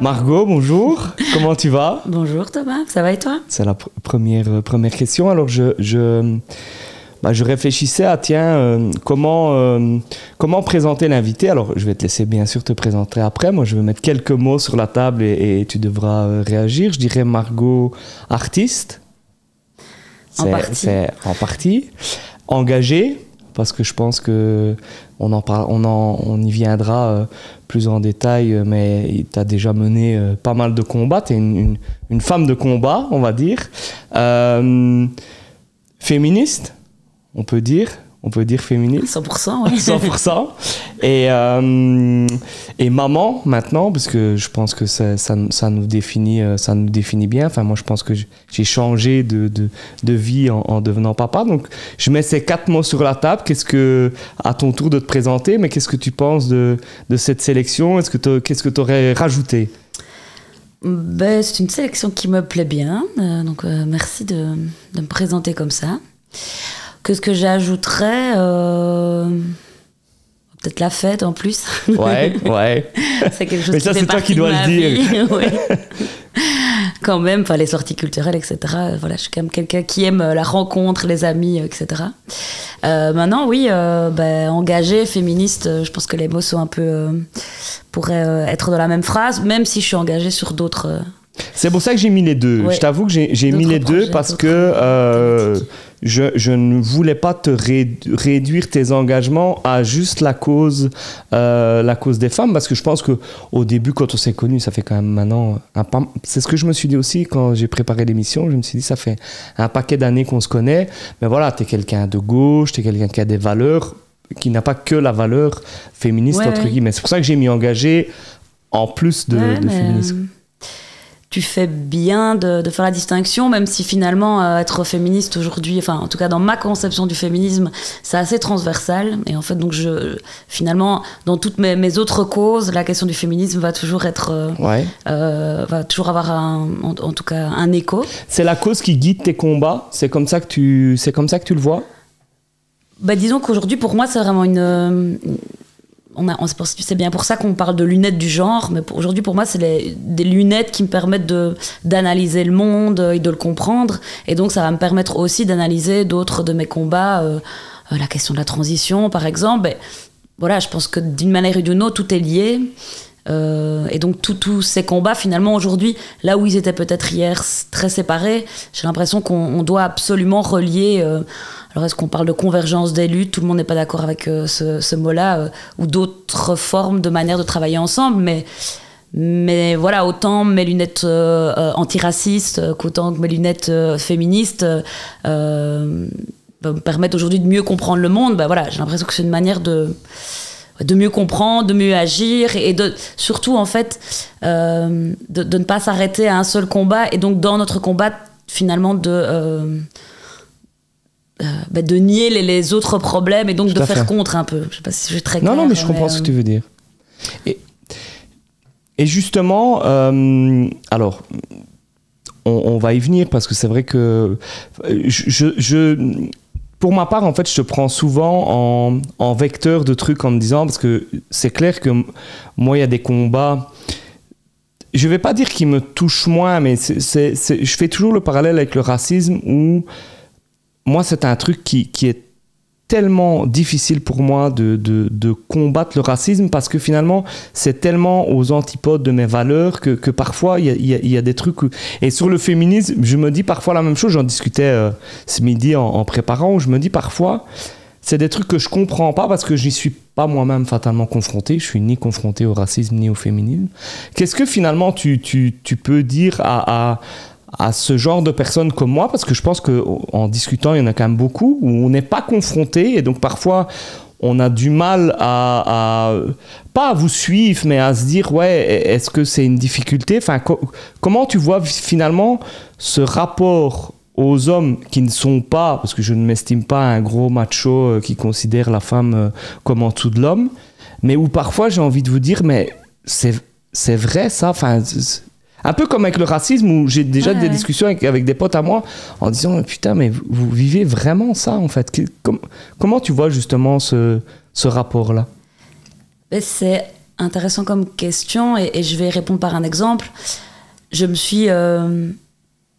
Margot, bonjour. Comment tu vas? Bonjour Thomas, ça va et toi? C'est la première, euh, première question. Alors, je, je, bah, je réfléchissais à, tiens, euh, comment, euh, comment présenter l'invité. Alors, je vais te laisser bien sûr te présenter après. Moi, je vais mettre quelques mots sur la table et, tu devras réagir. Je dirais Margot, artiste. En partie. en partie. Engagée, parce que je pense que on y viendra euh, plus en détail, euh, mais tu as déjà mené euh, pas mal de combats, tu es une, femme de combat, on va dire. féministe, on peut dire on peut dire féministe 100%, oui. 100%. Et, euh, et maman, maintenant, parce que je pense que ça, ça, ça, nous, définit, euh, ça nous définit bien. Enfin, moi, je pense que j'ai changé de, de, de vie en, en, devenant papa. Donc, je mets ces quatre mots sur la table. Qu'est-ce que, à ton tour de te présenter, mais qu'est-ce que tu penses de, de cette sélection? Est-ce que Qu'est-ce que tu aurais rajouté? Ben, C'est une sélection qui me plaît bien. Euh, donc, merci de, de me présenter comme ça. Qu'est-ce que j'ajouterais euh, Peut-être la fête en plus. Ouais, ouais. c'est quelque chose Mais ça, c'est toi qui dois le dire. quand même, enfin, les sorties culturelles, etc. Voilà, je suis quand même quelqu'un qui aime la rencontre, les amis, etc. Euh, maintenant, oui, euh, ben, engagée, féministe, je pense que les mots sont un peu. pourraient être dans la même phrase, même si je suis engagée sur d'autres. C'est pour ça que j'ai mis les deux. Je t'avoue que j'ai mis les deux parce que je, je, ne voulais pas te réduire tes engagements à juste la cause, euh, la cause des femmes, parce que je pense que au début, quand on s'est connus, ça fait quand même maintenant un C'est ce que je me suis dit aussi quand j'ai préparé l'émission. Je me suis dit, ça fait un paquet d'années qu'on se connaît, mais voilà, tu es quelqu'un de gauche, tu es quelqu'un qui a des valeurs, qui n'a pas que la valeur féministe, entre guillemets. C'est pour ça que j'ai mis engagé en plus de, de féminisme tu fais bien de, faire la distinction, même si finalement euh, être féministe aujourd'hui, enfin en tout cas dans ma conception du féminisme, c'est assez transversal. Et en fait, donc je, finalement, dans toutes mes, autres causes, la question du féminisme va toujours être, euh, euh, va toujours avoir un, en, tout cas un écho. C'est la cause qui guide tes combats. C'est comme ça que tu, c'est comme ça que tu le vois? Bah, disons qu'aujourd'hui, pour moi, c'est vraiment une, on c'est bien pour ça qu'on parle de lunettes du genre, mais aujourd'hui pour moi c'est des lunettes qui me permettent de d'analyser le monde et de le comprendre, et donc ça va me permettre aussi d'analyser d'autres de mes combats, euh, euh, la question de la transition par exemple. voilà, je pense que d'une manière ou d'une autre tout est lié. Euh, et donc tous ces combats, finalement, aujourd'hui, là où ils étaient peut-être hier très séparés, j'ai l'impression qu'on doit absolument relier alors est-ce qu'on parle de convergence des luttes? Tout le monde n'est pas d'accord avec euh, ce, mot-là, euh, ou d'autres formes de manière de travailler ensemble, mais, voilà, autant mes lunettes euh, antiracistes qu'autant mes lunettes féministes me permettent aujourd'hui de mieux comprendre le monde. Bah, voilà, j'ai l'impression que c'est une manière de mieux comprendre, de mieux agir et de surtout en fait de, ne pas s'arrêter à un seul combat et donc dans notre combat finalement de euh, bah, de nier les, autres problèmes et donc de faire contre un peu. Je sais pas si je suis très Non, non, mais je comprends ce que tu veux dire. Et, et justement, euh, alors, on, va y venir parce que c'est vrai que je, je, pour ma part, en fait, je te prends souvent en, en vecteur de trucs en me disant, parce que c'est clair que moi, il y a des combats je vais pas dire qu'ils me touchent moins, mais c'est, je fais toujours le parallèle avec le racisme où moi, c'est un truc qui, qui, est tellement difficile pour moi de, de, combattre le racisme parce que finalement, c'est tellement aux antipodes de mes valeurs que, que parfois, il y a, y a, des trucs... Et sur le féminisme, je me dis parfois la même chose. J'en discutais euh, ce midi en, en, préparant, où je me dis parfois, c'est des trucs que je comprends pas parce que je n'y suis pas moi-même fatalement confronté. Je suis ni confronté au racisme ni au féminisme. Qu'est-ce que finalement tu, tu, tu peux dire à, à à ce genre de personnes comme moi parce que je pense que en discutant il y en a quand même beaucoup où on n'est pas confronté et donc parfois on a du mal à, pas à vous suivre mais à se dire ouais est-ce que c'est une difficulté? Enfin comment tu vois finalement ce rapport aux hommes qui ne sont pas parce que je ne m'estime pas un gros macho euh, qui considère la femme euh, comme en dessous de l'homme mais où parfois j'ai envie de vous dire mais c'est c'est vrai ça? Enfin un peu comme avec le racisme où j'ai déjà des discussions avec, des potes à moi en disant putain mais vous, vivez vraiment ça en fait. comment tu vois justement ce, ce rapport-là? Ben, C'est intéressant comme question et, je vais répondre par un exemple. Je me suis euh,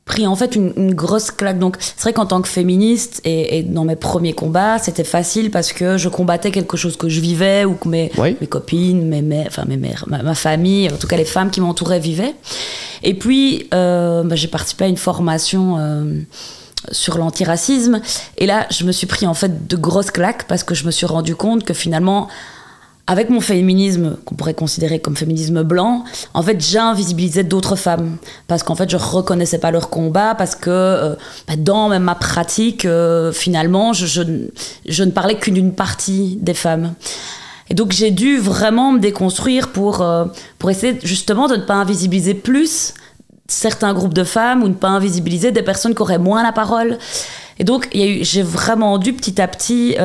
pris en fait une, grosse claque. Donc c'est vrai qu'en tant que féministe et, dans mes premiers combats, c'était facile parce que je combattais quelque chose que je vivais ou que mes, mes copines, mes mères, enfin mes mères, ma, famille, en tout cas les femmes qui m'entouraient vivaient. Et puis euh, bah, j'ai participé à une formation. Euh, sur l'antiracisme et là je me suis pris en fait de grosses claques parce que je me suis rendu compte que finalement avec mon féminisme, qu'on pourrait considérer comme féminisme blanc, en fait, j'invisibilisais d'autres femmes. Parce qu'en fait, je reconnaissais pas leur combat, parce que euh, bah, dans ma pratique, euh, finalement, je, je, ne parlais qu'une partie des femmes. Et donc, j'ai dû vraiment me déconstruire pour, euh, pour essayer justement de ne pas invisibiliser plus certains groupes de femmes ou ne pas invisibiliser des personnes qui auraient moins la parole. Et donc, j'ai vraiment dû petit à petit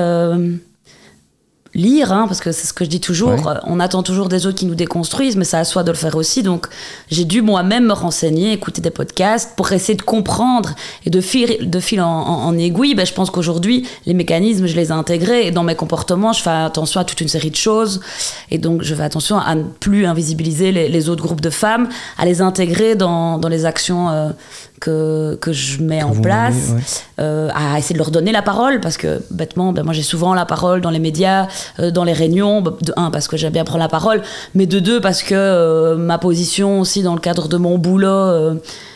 lire, hein, parce que c'est ce que je dis toujours, euh, on attend toujours des autres qui nous déconstruisent, mais ça à soi de le faire aussi. Donc j'ai dû moi-même me renseigner, écouter des podcasts pour essayer de comprendre et de fil, de fil en, aiguille. Ben, je pense qu'aujourd'hui, les mécanismes, je les ai intégrés et dans mes comportements, je fais attention à toute une série de choses. Et donc je fais attention à ne plus invisibiliser les, autres groupes de femmes, à les intégrer dans, dans les actions euh, que, que je mets en place, euh, à essayer de leur donner la parole, parce que bêtement, ben, moi j'ai souvent la parole dans les médias, euh, dans les réunions, de un, parce que j'aime bien prendre la parole, mais de deux, parce que euh, ma position aussi dans le cadre de mon boulot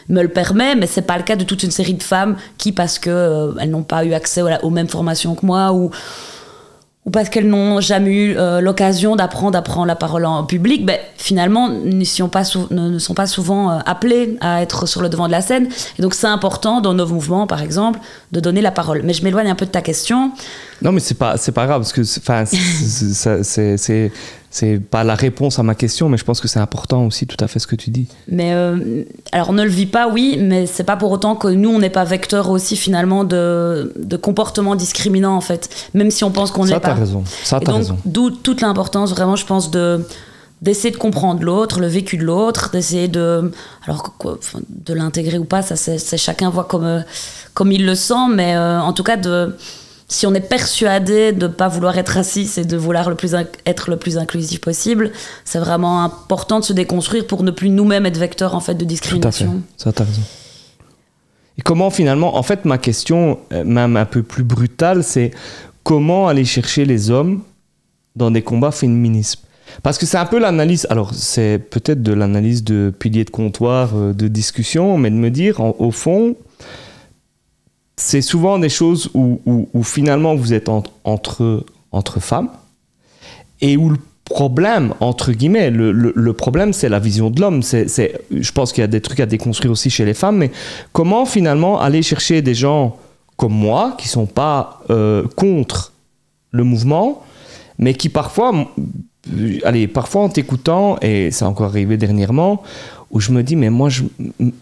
me le permet, mais c'est pas le cas de toute une série de femmes qui, parce qu'elles elles n'ont pas eu accès aux mêmes formations que moi, ou ou parce qu'elles n'ont jamais eu euh, l'occasion d'apprendre à prendre la parole en public, ben, finalement, ne sont pas, ne sont pas souvent euh, appelées à être sur le devant de la scène. Et donc, c'est important dans nos mouvements, par exemple, de donner la parole. Mais je m'éloigne un peu de ta question. Non, mais c'est pas, pas grave, parce que c'est c'est pas la réponse à ma question, mais je pense que c'est important aussi, tout à fait ce que tu dis. Mais euh, alors, on ne le vit pas, oui, mais c'est pas pour autant que nous, on n'est pas vecteur aussi finalement de, de comportements discriminants en fait, même si on pense qu'on ne l'est pas. Ça, t'as raison. Ça, t'as raison. D'où toute l'importance, vraiment, je pense, de d'essayer de comprendre l'autre, le vécu de l'autre, d'essayer de, alors de l'intégrer ou pas, ça c'est chacun voit comme comme il le sent, mais euh, en tout cas de si on est persuadé de ne pas vouloir être raciste et de vouloir le plus être le plus inclusif possible, c'est vraiment important de se déconstruire pour ne plus nous-mêmes être vecteurs en fait de discrimination. Tout à fait. Ça, raison. Et comment finalement, en fait, ma question, euh, même un peu plus brutale, c'est comment aller chercher les hommes dans des combats féministes? Parce que c'est un peu l'analyse, alors c'est peut-être de l'analyse de pilier de comptoir, euh, de discussion, mais de me dire, au fond, c'est souvent des choses où, finalement vous êtes entre, femmes et où le problème, entre guillemets, le, problème c'est la vision de l'homme. C'est, je pense qu'il y a des trucs à déconstruire aussi chez les femmes, mais comment finalement aller chercher des gens comme moi qui sont pas euh, contre le mouvement, mais qui parfois, allez, parfois en t'écoutant, et a encore arrivé dernièrement, où je me dis, mais moi, je,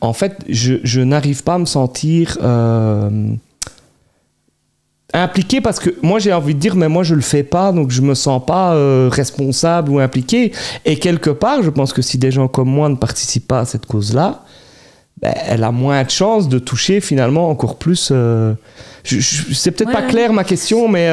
en fait, je, je n'arrive pas à me sentir euh, impliqué parce que moi, j'ai envie de dire, mais moi, je le fais pas, donc je me sens pas euh, responsable ou impliqué. Et quelque part, je pense que si des gens comme moi ne participent pas à cette cause-là, ben, elle a moins de chances de toucher finalement encore plus. Euh, je, c'est peut-être pas clair ma question, mais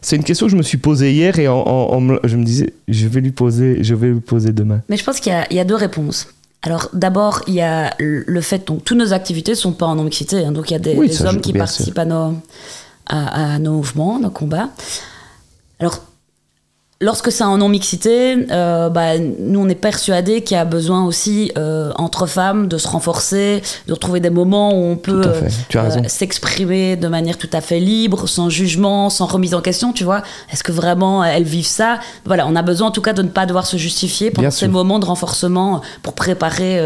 c'est une question que je me suis posée hier et je me disais, je vais lui poser, je vais lui poser demain. Mais je pense qu'il y, y a deux réponses. Alors d'abord, il y a le fait que toutes nos activités ne sont pas en non-mixité. Hein. donc il y a des, hommes qui participent à nos, à, à, nos mouvements, nos combats. Alors lorsque c'est en non-mixité, euh, bah, nous, on est persuadés qu'il y a besoin aussi, euh, entre femmes, de se renforcer, de retrouver des moments où on peut euh, s'exprimer de manière tout à fait libre, sans jugement, sans remise en question, tu vois. Est-ce que vraiment elles vivent ça? Voilà, on a besoin en tout cas de ne pas devoir se justifier pendant ces moments de renforcement pour préparer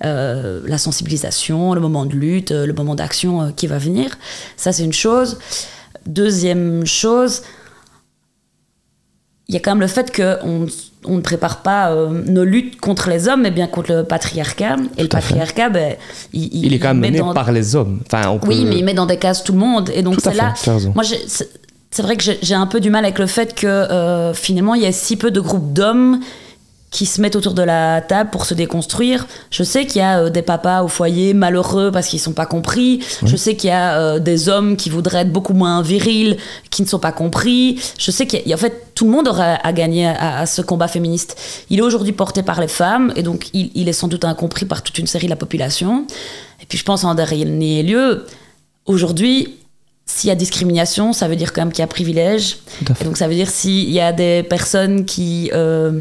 la sensibilisation, le moment de lutte, le moment d'action qui va venir. Ça, c'est une chose. Deuxième chose, il y a quand même le fait qu'on on ne prépare pas euh, nos luttes contre les hommes, mais bien contre le patriarcat. Et le patriarcat, ben, il, il, est quand même mené par les hommes. Enfin, Oui, mais il met dans des cases tout le monde. Et donc c'est là. Moi, c'est vrai que j'ai un peu du mal avec le fait que euh, finalement, il y a si peu de groupes d'hommes qui se mettent autour de la table pour se déconstruire. Je sais qu'il y a euh, des papas au foyer malheureux parce qu'ils ne sont pas compris. Je sais qu'il y a euh, des hommes qui voudraient être beaucoup moins virils, qui ne sont pas compris. Je sais qu'en fait, tout le monde aurait à gagner à, ce combat féministe. Il est aujourd'hui porté par les femmes et donc il, il, est sans doute incompris par toute une série de la population. Et puis je pense en dernier lieu, aujourd'hui, s'il y a discrimination, ça veut dire quand même qu'il y a privilège. donc ça veut dire s'il y a des personnes qui... Euh,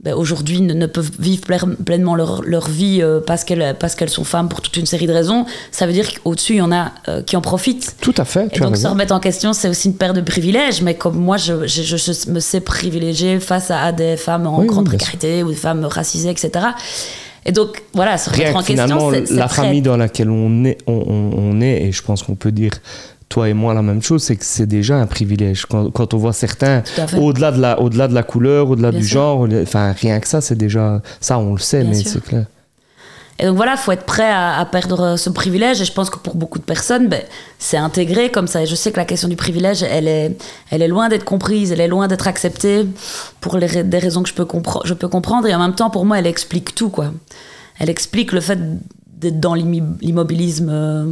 ben, aujourd'hui ne, peuvent vivre pleinement leur, leur vie euh, parce qu'elles parce qu'elles sont femmes pour toute une série de raisons, ça veut dire qu'au-dessus, il y en a euh, qui en profitent. Tout à fait. Et donc se remettre en question, c'est aussi une perte de privilèges, mais comme moi, je, je, me sais privilégiée face à, des femmes en grande précarité ou des femmes racisées, etc. Et donc, voilà, se remettre en question, c'est la famille dans laquelle on est, on, on est, et je pense qu'on peut dire toi et moi la même chose, c'est que c'est déjà un privilège. Quand, quand on voit certains, au-delà de, la, au -delà de la couleur, au-delà du genre, enfin rien que ça, c'est déjà. Ça, on le sait, mais c'est clair. Et donc voilà, il faut être prêt à, perdre ce privilège. Et je pense que pour beaucoup de personnes, ben, c'est intégré comme ça. Et je sais que la question du privilège, elle est, elle est loin d'être comprise, elle est loin d'être acceptée pour les, des raisons que je peux, je peux comprendre. Et en même temps, pour moi, elle explique tout. quoi. Elle explique le fait d'être dans l'immobilisme euh,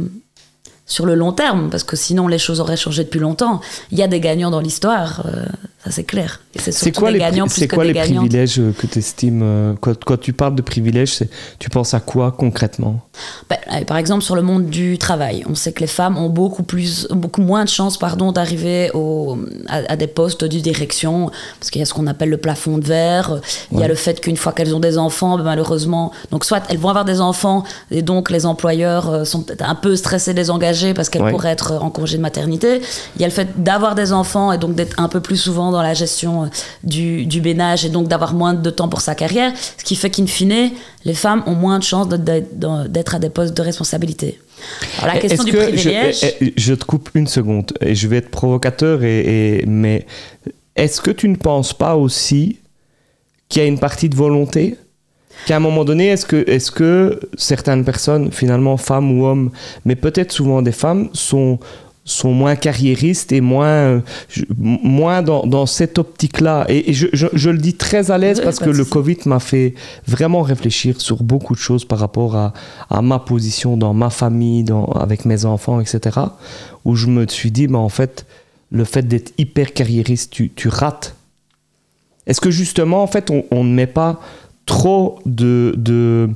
sur le long terme, parce que sinon les choses auraient changé depuis longtemps. Il y a des gagnants dans l'histoire, euh, ça c'est clair. c'est quoi les, gagnants C'est quoi les privilèges euh, que tu estimes euh, quand, tu parles de privilèges, tu penses à quoi concrètement? Ben, Par exemple, sur le monde du travail, on sait que les femmes ont beaucoup, plus, beaucoup moins de chances pardon, d'arriver à, à, des postes de direction, parce qu'il y a ce qu'on appelle le plafond de verre. Il y a le fait qu'une fois qu'elles ont des enfants, ben, malheureusement, donc soit elles vont avoir des enfants, et donc les employeurs sont peut-être un peu stressés, désengagés parce qu'elle pourrait être en congé de maternité. Il y a le fait d'avoir des enfants et donc d'être un peu plus souvent dans la gestion euh, du, du bénage et donc d'avoir moins de temps pour sa carrière, ce qui fait qu'in fine, les femmes ont moins de chances d'être à des postes de responsabilité. Alors, la question du privilège. Je, je, te coupe une seconde et je vais être provocateur, et, et mais est-ce que tu ne penses pas aussi qu'il y a une partie de volonté? Qu'à un moment donné, est-ce que, est que certaines personnes, finalement femmes ou hommes, mais peut-être souvent des femmes, sont, sont moins carriéristes et moins, moins dans, dans cette optique-là. Et, je, je, le dis très à l'aise parce que le Covid m'a fait vraiment réfléchir sur beaucoup de choses par rapport à, à ma position dans ma famille, dans, avec mes enfants, etc. Où je me suis dit, mais en fait, le fait d'être hyper carriériste, tu, tu rates. Est-ce que justement, en fait, on, on ne met pas trop de, de,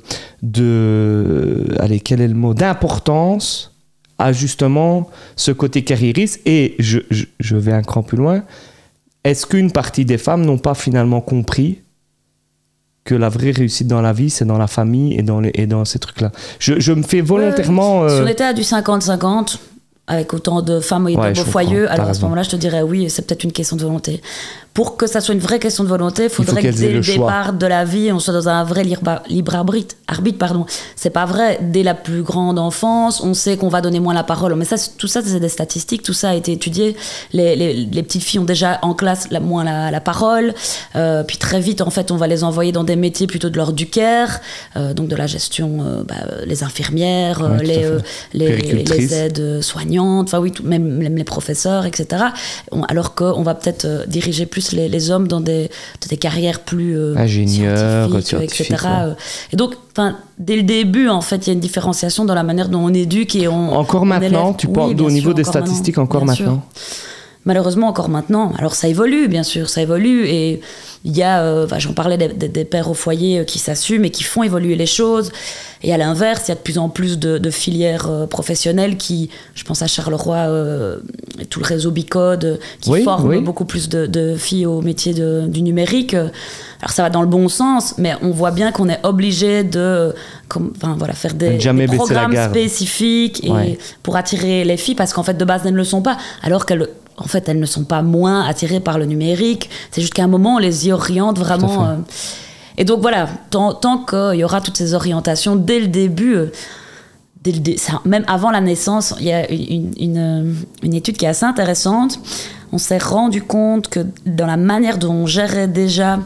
de allez, quel est le mot, d'importance justement ce côté carriériste. Et je, je, vais un cran plus loin. Est-ce qu'une partie des femmes n'ont pas finalement compris que la vraie réussite dans la vie, c'est dans la famille et dans, les, et dans ces trucs-là? Je, je, me fais volontairement... Si on était à du 50-50, avec autant de femmes et de beaux foyers, alors à ce moment-là, je te dirais oui, c'est peut-être une question de volonté pour que ça soit une vraie question de volonté, il faudrait que dès le, départ de la vie, on soit dans un vrai libre, libre arbitre. arbitre pardon. C'est pas vrai. Dès la plus grande enfance, on sait qu'on va donner moins la parole. Mais ça, tout ça, c'est des statistiques. Tout ça a été étudié. Les, les, les petites filles ont déjà en classe la, moins la, la parole. Euh, puis très vite, en fait, on va les envoyer dans des métiers plutôt de l'ordre du care, euh, donc de la gestion, euh, bah, les infirmières, les, les, les, aides soignantes, enfin oui, tout, même, même, les professeurs, etc. alors qu'on va peut-être euh, diriger plus les, hommes dans des, des carrières plus euh, ingénieurs, etc. Euh. Et donc, dès le début, en fait, il y a une différenciation dans la manière dont on éduque et on. Encore maintenant, tu parles au niveau des statistiques, encore maintenant. Malheureusement, encore maintenant. Alors, ça évolue, bien sûr, ça évolue et il y a, euh, j'en parlais des, pères au foyer euh, qui s'assument et qui font évoluer les choses. Et à l'inverse, il y a de plus en plus de, filières euh, professionnelles qui, je pense à Charleroi, et tout le réseau Bicode, qui forment beaucoup plus de, filles au métier du numérique. Alors ça va dans le bon sens, mais on voit bien qu'on est obligé de enfin, voilà, faire des, programmes spécifiques et pour attirer les filles, parce qu'en fait, de base, elles ne le sont pas. Alors qu'elles en fait, elles ne sont pas moins attirées par le numérique. C'est juste qu'à un moment, on les y oriente vraiment. Euh. et donc voilà, tant, qu'il y aura toutes ces orientations dès le début, euh, même avant la naissance, il y a une, une, étude qui est assez intéressante. on s'est rendu compte que dans la manière dont on gérait déjà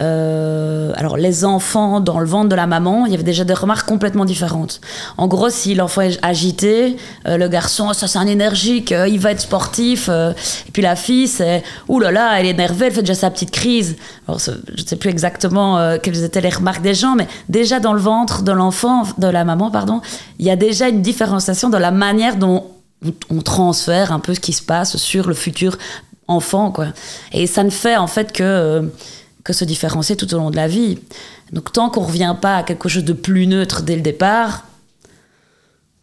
euh, alors les enfants dans le ventre de la maman, il y avait déjà des remarques complètement différentes. En gros, si l'enfant est agité, euh, le garçon, ça c'est un énergique, euh, il va être sportif. et puis la fille, c'est, là, elle est énervée, elle fait déjà sa petite crise. Je ne sais plus exactement quelles étaient les remarques des gens, mais déjà dans le ventre de l'enfant, de la maman, pardon, il y a déjà une différenciation dans la manière dont on transfère un peu ce qui se passe sur le futur enfant, quoi. Et ça ne fait en fait que que se différencier tout au long de la vie. Donc tant qu'on ne revient pas à quelque chose de plus neutre dès le départ,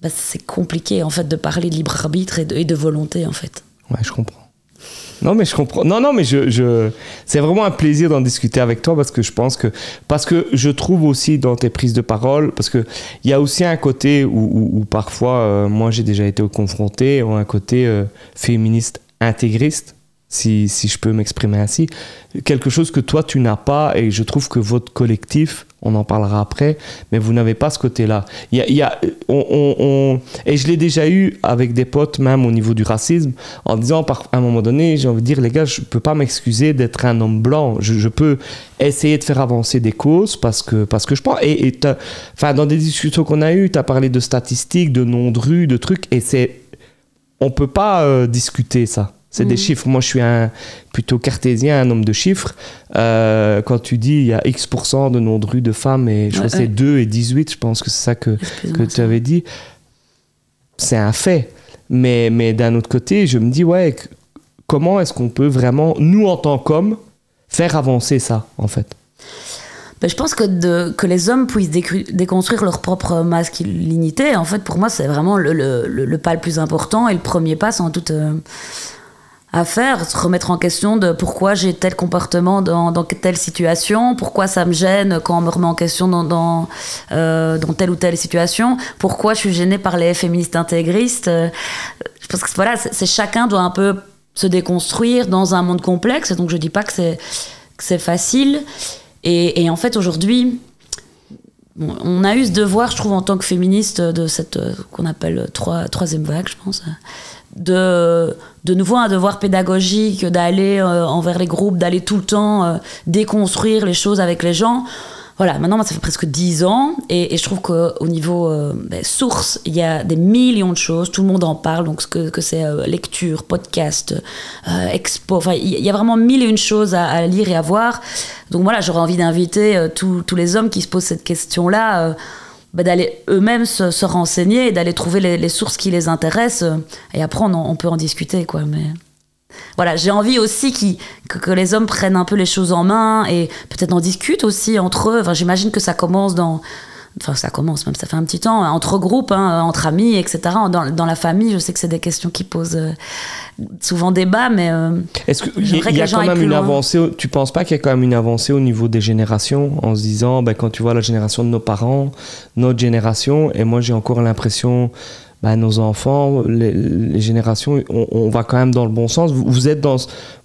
bah, c'est compliqué en fait de parler de libre arbitre et de, volonté en fait. Ouais, je comprends. Non, mais je comprends. Non, non, mais je, je... c'est vraiment un plaisir d'en discuter avec toi parce que je pense que. Parce que je trouve aussi dans tes prises de parole, parce qu'il y a aussi un côté où, parfois, euh, moi j'ai déjà été confronté, un côté euh, féministe intégriste si, si je peux m'exprimer ainsi, quelque chose que toi tu n'as pas et je trouve que votre collectif, on en parlera après, mais vous n'avez pas ce côté-là. Il y a, on, on, et je l'ai déjà eu avec des potes, même au niveau du racisme, en disant par, à un moment donné, j'ai envie de dire, les gars, je ne peux pas m'excuser d'être un homme blanc. Je, peux essayer de faire avancer des causes parce que, parce que je pense. Et, et dans des discussions qu'on a eues, tu as parlé de statistiques, de noms de rues, de trucs, et c'est. On peut pas euh, discuter ça. C'est des mm. chiffres. Moi, je suis un, plutôt cartésien, un homme de chiffres. Euh, quand tu dis il y a X% de noms de rue de femmes, et je crois que c'est 2 et 18, je pense que c'est ça que, que tu avais dit. C'est un fait. Mais, mais d'un autre côté, je me dis, ouais, comment est-ce qu'on peut vraiment, nous en tant qu'hommes, faire avancer ça, en fait? Ben, je pense que, de, que les hommes puissent déconstruire leur propre masculinité, en fait, pour moi, c'est vraiment le, le, le, pas le plus important et le premier pas, sans toute. Euh, à faire, se remettre en question de pourquoi j'ai tel comportement dans, telle situation, pourquoi ça me gêne quand on me remet en question dans, euh, telle ou telle situation, pourquoi je suis gênée par les féministes intégristes. Je pense que voilà, c'est chacun doit un peu se déconstruire dans un monde complexe, donc je dis pas que c'est facile. Et, en fait aujourd'hui, on a eu ce devoir, je trouve, en tant que féministe, de cette euh, qu'on appelle trois, troisième vague, je pense de, de nouveau un devoir pédagogique, d'aller euh, envers les groupes, d'aller tout le temps euh, déconstruire les choses avec les gens. Voilà, maintenant, ça fait presque dix ans, et, je trouve qu'au niveau euh, ben, source, il y a des millions de choses, tout le monde en parle, donc que, que c'est lecture, podcast, expo, enfin, il y a vraiment mille et une choses à, lire et à voir. Donc voilà, j'aurais envie d'inviter tous les hommes qui se posent cette question-là bah, d'aller eux-mêmes se, renseigner et d'aller trouver les, sources qui les intéressent. Et après, on, peut en discuter, quoi. Mais voilà, j'ai envie aussi que, que, les hommes prennent un peu les choses en main et peut-être en discutent aussi entre eux. Enfin, j'imagine que ça commence dans, enfin ça commence même, ça fait un petit temps, entre groupes, hein, entre amis, etc. Dans, dans, la famille, je sais que c'est des questions qui posent euh, souvent débat, mais euh, est-ce qu'il y, y, a quand même une avancée Tu penses pas qu'il y a quand même une avancée au niveau des générations en se disant, ben, quand tu vois la génération de nos parents, notre génération, et moi j'ai encore l'impression bah, nos enfants, les, générations, on, va quand même dans le bon sens. Vous, êtes dans,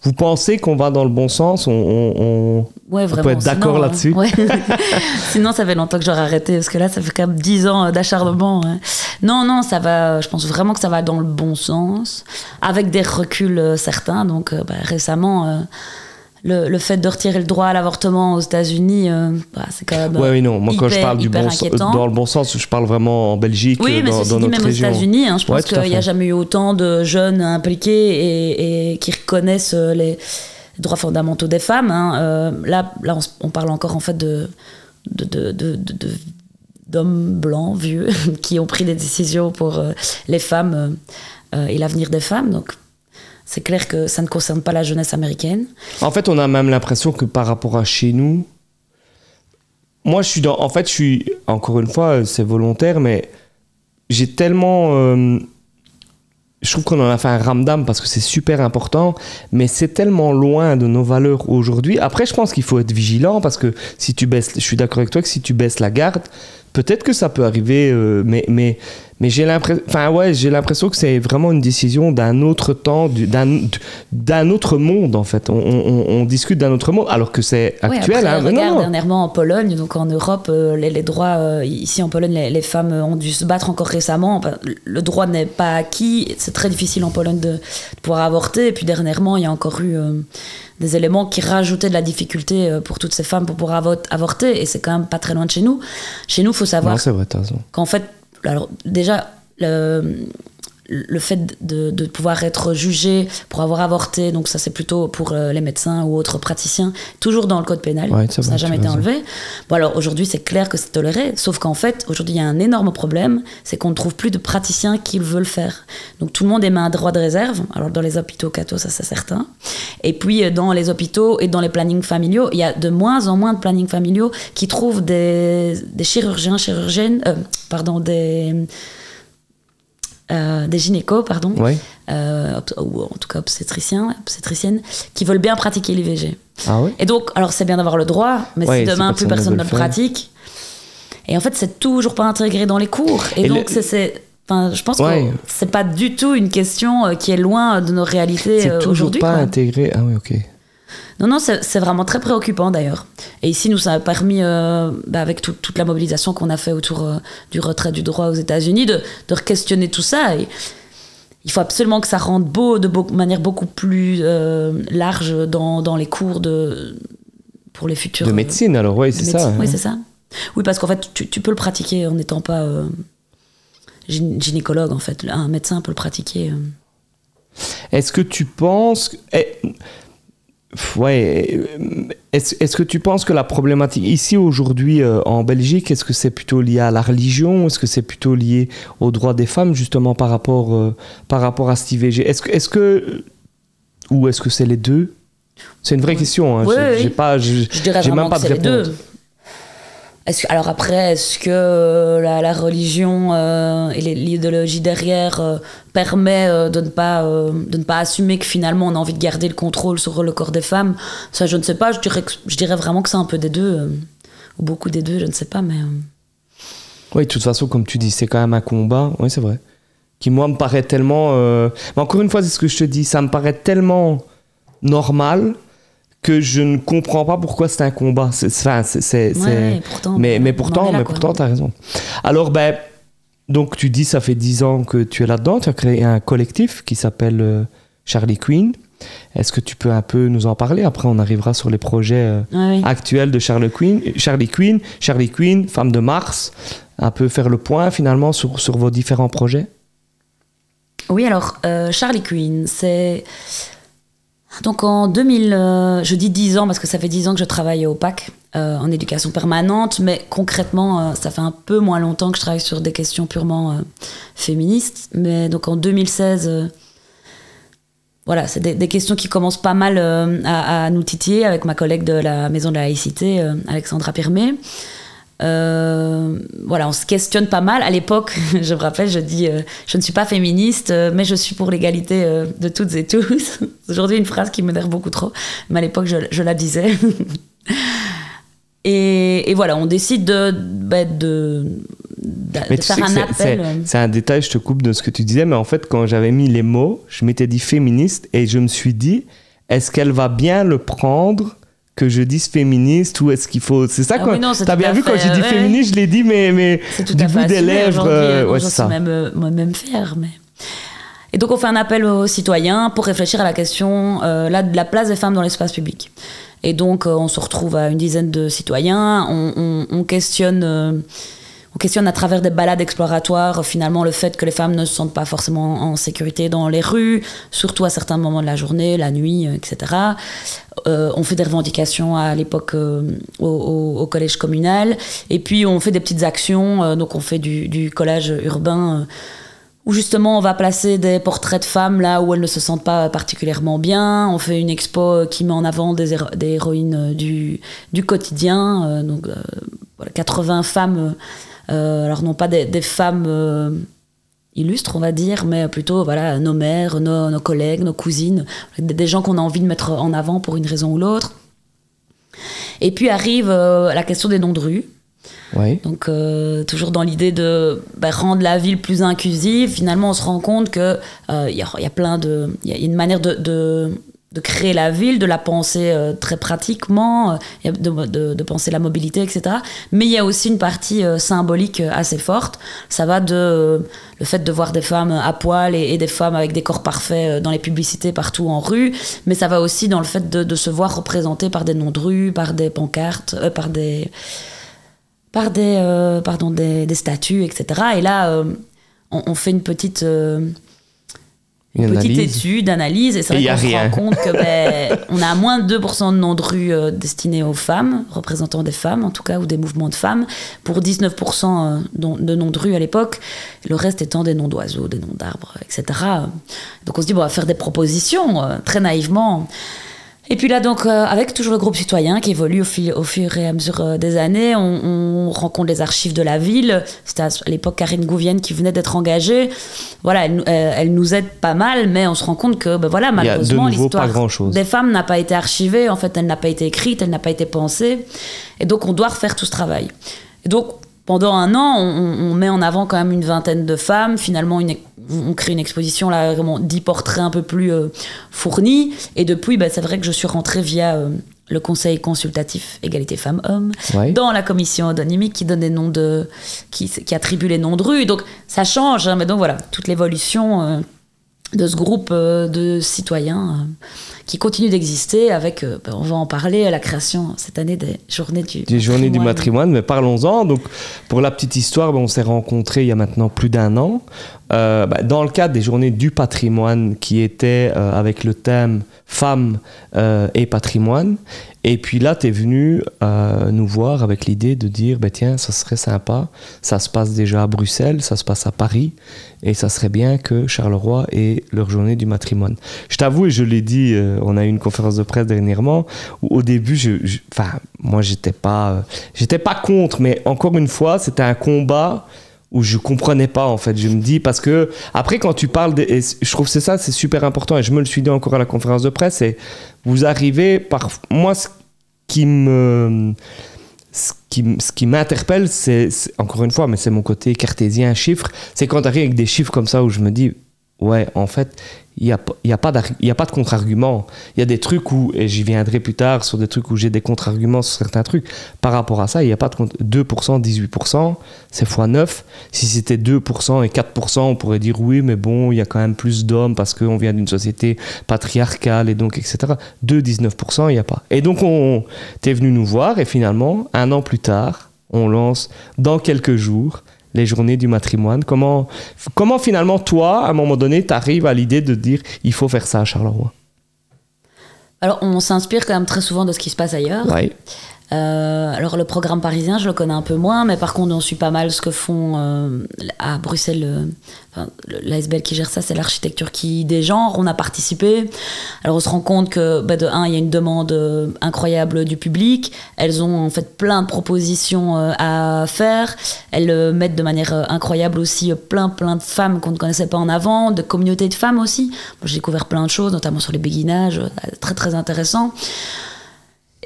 vous pensez qu'on va dans le bon sens? On, peut être d'accord là-dessus? Sinon, ça fait longtemps que j'aurais arrêté parce que là, ça fait quand même 10 ans d'acharnement. Non, non, ça va. Je pense vraiment que ça va dans le bon sens, avec des reculs euh, certains. Donc, euh, bah, récemment. Euh, le, fait de retirer le droit à l'avortement aux États-unis, euh, bah, c'est quand même. Oui, oui, non. Moi, quand je parle du bon dans le bon sens, je parle vraiment en Belgique, oui, mais dans, dans notre même aux États-Unis, hein, je pense qu'il n'y a jamais eu autant de jeunes impliqués et, qui reconnaissent euh, les droits fondamentaux des femmes. Hein. Euh, là, là on, parle encore en fait de, de, de, d'hommes blancs, vieux, qui ont pris des décisions pour les femmes et l'avenir des femmes. Donc c'est clair que ça ne concerne pas la jeunesse américaine. En fait, on a même l'impression que par rapport à chez nous, moi, je suis dans. En fait, je suis. Encore une fois, c'est volontaire, mais j'ai tellement. Euh, je trouve qu'on en a fait un ramdam parce que c'est super important, mais c'est tellement loin de nos valeurs aujourd'hui. Après, je pense qu'il faut être vigilant parce que si tu baisses. Je suis d'accord avec toi que si tu baisses la garde, peut-être que ça peut arriver, euh, mais, mais, mais j'ai l'impression, enfin ouais, j'ai l'impression que c'est vraiment une décision d'un autre temps, du- d'un, d'un autre monde en fait. On, on- on discute d'un autre monde, alors que c'est actuel. après, hein, mais regarde, non. dernièrement en Pologne, donc en Europe, euh, les, les droits, euh, ici en Pologne, les, les femmes ont dû se battre encore récemment. Enfin, le droit n'est pas acquis, c'est très difficile en Pologne de, de pouvoir avorter. Et puis dernièrement, il y a encore eu des éléments qui rajoutaient de la difficulté euh, pour toutes ces femmes pour pouvoir avo- avorter. Et c'est quand même pas très loin de chez nous. Chez nous, il faut savoir Non, c'est vrai, t'as raison. qu'en fait, alors déjà, le, le fait de, de pouvoir être jugé pour avoir avorté, donc ça c'est plutôt pour euh, les médecins ou autres praticiens, toujours dans le code pénal, Ouais, ça n'a jamais été enlevé. Bon alors aujourd'hui c'est clair que c'est toléré, sauf qu'en fait aujourd'hui il y a un énorme problème, c'est qu'on ne trouve plus de praticiens qui le veulent faire. Donc tout le monde émet un droit de réserve, alors dans les hôpitaux catho ça c'est certain, et puis euh, dans les hôpitaux et dans les plannings familiaux, il y a de moins en moins de plannings familiaux qui trouvent des, des chirurgiens, chirurgiennes, euh, pardon, des, euh, des gynécos, pardon, Ouais. euh, ou en tout cas obstétriciens, obstétriciennes, qui veulent bien pratiquer l'IVG. Ah ouais. Et donc, alors c'est bien d'avoir le droit, mais Ouais, si demain plus personne ne le pratique, et en fait c'est toujours pas intégré dans les cours. Et, Et donc le- c'est- c'est, enfin, je pense Ouais. que c'est pas du tout une question euh, qui est loin de nos réalités C'est euh, toujours aujourd'hui. pas quoi. intégré. Ah oui, ok. Non, non, c'est vraiment très préoccupant d'ailleurs. Et ici, nous, ça a permis, euh, bah, avec tout- toute la mobilisation qu'on a fait autour euh, du retrait du droit aux États-Unis, de, de questionner tout ça. Et il faut absolument que ça rentre beau de beau- manière beaucoup plus euh, large dans, dans les cours de, pour les futurs. De médecine, alors, ouais, c'est ça. Oui, hein. c'est ça. Oui, parce qu'en fait, tu, tu peux le pratiquer en n'étant pas gyné- gynécologue, en fait. Un médecin peut le pratiquer. Est-ce que tu penses. que- eh, Ouais. euh, Est-ce que tu penses que la problématique ici aujourd'hui euh, en Belgique, est-ce que c'est plutôt lié à la religion Est-ce que c'est plutôt lié aux droits des femmes justement par rapport, euh, par rapport à cet IVG Est-ce que, est que. Ou est-ce que c'est les deux? C'est une vraie question. Hein. J'ai- oui. pas. j'ai- même pas que de c'est les réponse. deux. Alors après, est-ce que euh, la, religion euh, et l'idéologie derrière euh, permet de, ne pas, de ne pas assumer que finalement on a envie de garder le contrôle sur le corps des femmes? Ça, je ne sais pas. Je dirais, je dirais vraiment que c'est un peu des deux. ou beaucoup des deux, je ne sais pas. Mais, Oui, de toute façon, comme tu dis, c'est quand même un combat. Oui, c'est vrai. Qui, moi, me paraît tellement. Mais encore une fois, c'est ce que je te dis. Ça me paraît tellement normal que je ne comprends pas pourquoi c'est un combat. C'est, c'est, ouais, pourtant, Mais, mais pourtant, là, mais pourtant, t'as raison. Alors, ben. Donc, tu dis, ça fait 10 ans que tu es là-dedans. Tu as créé un collectif qui s'appelle euh, Charlie Queen. Est-ce que tu peux un peu nous en parler? Après, on arrivera sur les projets euh, Ouais, oui. actuel de Charlie Queen, Charlie Queen, Charlie Queen, femme de Mars, un peu faire le point finalement sur, sur vos différents projets. Oui, alors, euh, Charlie Queen, c'est. Donc en 2000, euh, je dis 10 ans parce que ça fait 10 ans que je travaille au PAC euh, en éducation permanente, mais concrètement, euh, ça fait un peu moins longtemps que je travaille sur des questions purement féministes. Mais donc en 2016, euh, voilà, c'est des, questions qui commencent pas mal à, nous titiller avec ma collègue de la Maison de la laïcité, Alexandra Pirmé. Euh, voilà, on se questionne pas mal. À l'époque, je me rappelle, je dis, euh, je ne suis pas féministe, euh, mais je suis pour l'égalité de toutes et tous. Aujourd'hui, une phrase qui m'énerve beaucoup trop, mais à l'époque, je, je la disais. et, et voilà, on décide de, bah, de, de, Mais de tu faire sais un appel. C'est un détail, je te coupe de ce que tu disais, mais en fait, quand j'avais mis les mots, je m'étais dit féministe et je me suis dit, est-ce qu'elle va bien le prendre que je dise féministe ou est-ce qu'il faut. C'est ça Ah quoi. oui, T'as bien vu quand j'ai dit ouais. féministe, je l'ai dit, mais, mais tout du bout des lèvres. aujourd'hui, euh, hein. ouais, ça. même, euh, moi-même fière. Mais... Et donc, on fait un appel aux citoyens pour réfléchir à la question euh, là, de la place des femmes dans l'espace public. Et donc, euh, on se retrouve à une dizaine de citoyens. On, on- on questionne. On questionne à travers des balades exploratoires finalement le fait que les femmes ne se sentent pas forcément en sécurité dans les rues, surtout à certains moments de la journée, la nuit, euh, etc. Euh, on fait des revendications à l'époque euh, au, au- au collège communal. Et puis on fait des petites actions. euh, donc on fait du, du collage urbain euh, où justement on va placer des portraits de femmes là où elles ne se sentent pas particulièrement bien. On fait une expo qui met en avant des, des héroïnes euh, du, du quotidien. euh, donc euh, voilà, 80 femmes. Alors non pas des, des femmes euh, illustres, on va dire, mais plutôt voilà, nos mères, nos, nos collègues, nos cousines, des, gens qu'on a envie de mettre en avant pour une raison ou l'autre. Et puis arrive euh, la question des noms de rue. Ouais. Donc, euh, toujours dans l'idée de bah, rendre la ville plus inclusive, finalement, on se rend compte qu'il il y, a, y a plein de. Il y a une manière de, de, de créer la ville, de la penser euh, très pratiquement, euh, de, penser la mobilité, etc. Mais il y a aussi une partie euh, symbolique assez forte. Ça va de le fait de voir des femmes à poil et, des femmes avec des corps parfaits dans les publicités partout en rue, mais ça va aussi dans le fait de, se voir représenté par des noms de rue, par des pancartes, par des par des pardon des, statues, etc. Et là, on, fait une petite une petite étude, analyse, et c'est vrai qu'on se rend compte que ben, on a moins de 2% de noms de rue euh, destinés aux femmes, représentant des femmes en tout cas, ou des mouvements de femmes, pour 19% de noms de rue à l'époque, le reste étant des noms d'oiseaux, des noms d'arbres, etc. Donc on se dit, bon, on va faire des propositions, euh, très naïvement. Et puis là, donc, euh, avec toujours le groupe citoyen qui évolue au, fil, au fur et à mesure euh, des années, on, on, rencontre les archives de la ville. C'était à l'époque Karine Gouvienne qui venait d'être engagée. Voilà, elle, elle, elle, nous aide pas mal, mais on se rend compte que, ben voilà, malheureusement, l'histoire des femmes n'a pas été archivée. En fait, elle n'a pas été écrite, elle n'a pas été pensée. Et donc, on doit refaire tout ce travail. Et donc, pendant un an, on, on, met en avant quand même une vingtaine de femmes. Finalement, une, on crée une exposition là, vraiment dix portraits un peu plus euh, fournis. Et depuis, bah, c'est vrai que je suis rentrée via euh, le Conseil consultatif égalité femmes-hommes ouais. dans la commission odonymique qui donne des noms de, qui, qui attribue les noms de rues. Donc ça change, hein, mais donc voilà, toute l'évolution euh, de ce groupe de citoyens qui continue d'exister avec, euh, on va en parler, la création cette année des journées du des journées du matrimoine. Mais parlons-en. Donc, pour la petite histoire, ben, on s'est rencontrés il y a maintenant plus d'un an euh, ben, dans le cadre des journées du patrimoine qui étaient euh, avec le thème femmes euh, et patrimoine. Et puis là, tu es venu euh, nous voir avec l'idée de dire, ben, tiens, ça serait sympa, ça se passe déjà à Bruxelles, ça se passe à Paris, et ça serait bien que Charleroi ait leur journée du matrimoine. Je t'avoue, et je l'ai dit, euh, on a eu une conférence de presse dernièrement, où au début, je, je, moi, j'étais pas, j'étais pas contre, mais encore une fois, c'était un combat où je comprenais pas en fait. Je me dis parce que après quand tu parles et je trouve c'est ça c'est super important et je me le suis dit encore à la conférence de presse et vous arrivez par moi ce qui me ce qui, ce qui m'interpelle c'est encore une fois mais c'est mon côté cartésien chiffre c'est quand tu arrives avec des chiffres comme ça où je me dis ouais en fait il n'y a, y a, pas a pas de contre-argument. Il y a des trucs où, et j'y viendrai plus tard sur des trucs où j'ai des contre-arguments sur certains trucs, par rapport à ça, il n'y a pas de contre 2%, 18%, c'est x9. Si c'était 2% et 4%, on pourrait dire oui, mais bon, il y a quand même plus d'hommes parce qu'on vient d'une société patriarcale et donc, etc. 2, 19%, il n'y a pas. Et donc, on, t'es venu nous voir et finalement, un an plus tard, on lance dans quelques jours les journées du matrimoine. Comment, comment finalement, toi, à un moment donné, tu arrives à l'idée de dire il faut faire ça à Charleroi? Alors, on s'inspire quand même très souvent de ce qui se passe ailleurs. Ouais. Euh, alors le programme parisien, je le connais un peu moins, mais par contre on suit pas mal ce que font euh, à Bruxelles. Euh, qui gère ça, c'est l'architecture qui des genres. On a participé. Alors on se rend compte que bah, de un, il y a une demande euh, incroyable du public. Elles ont en fait plein de propositions à faire. Elles mettent de manière incroyable aussi plein plein de femmes qu'on ne connaissait pas en avant, de communautés de femmes aussi. J'ai découvert plein de choses, notamment sur les béguinages, très très intéressant.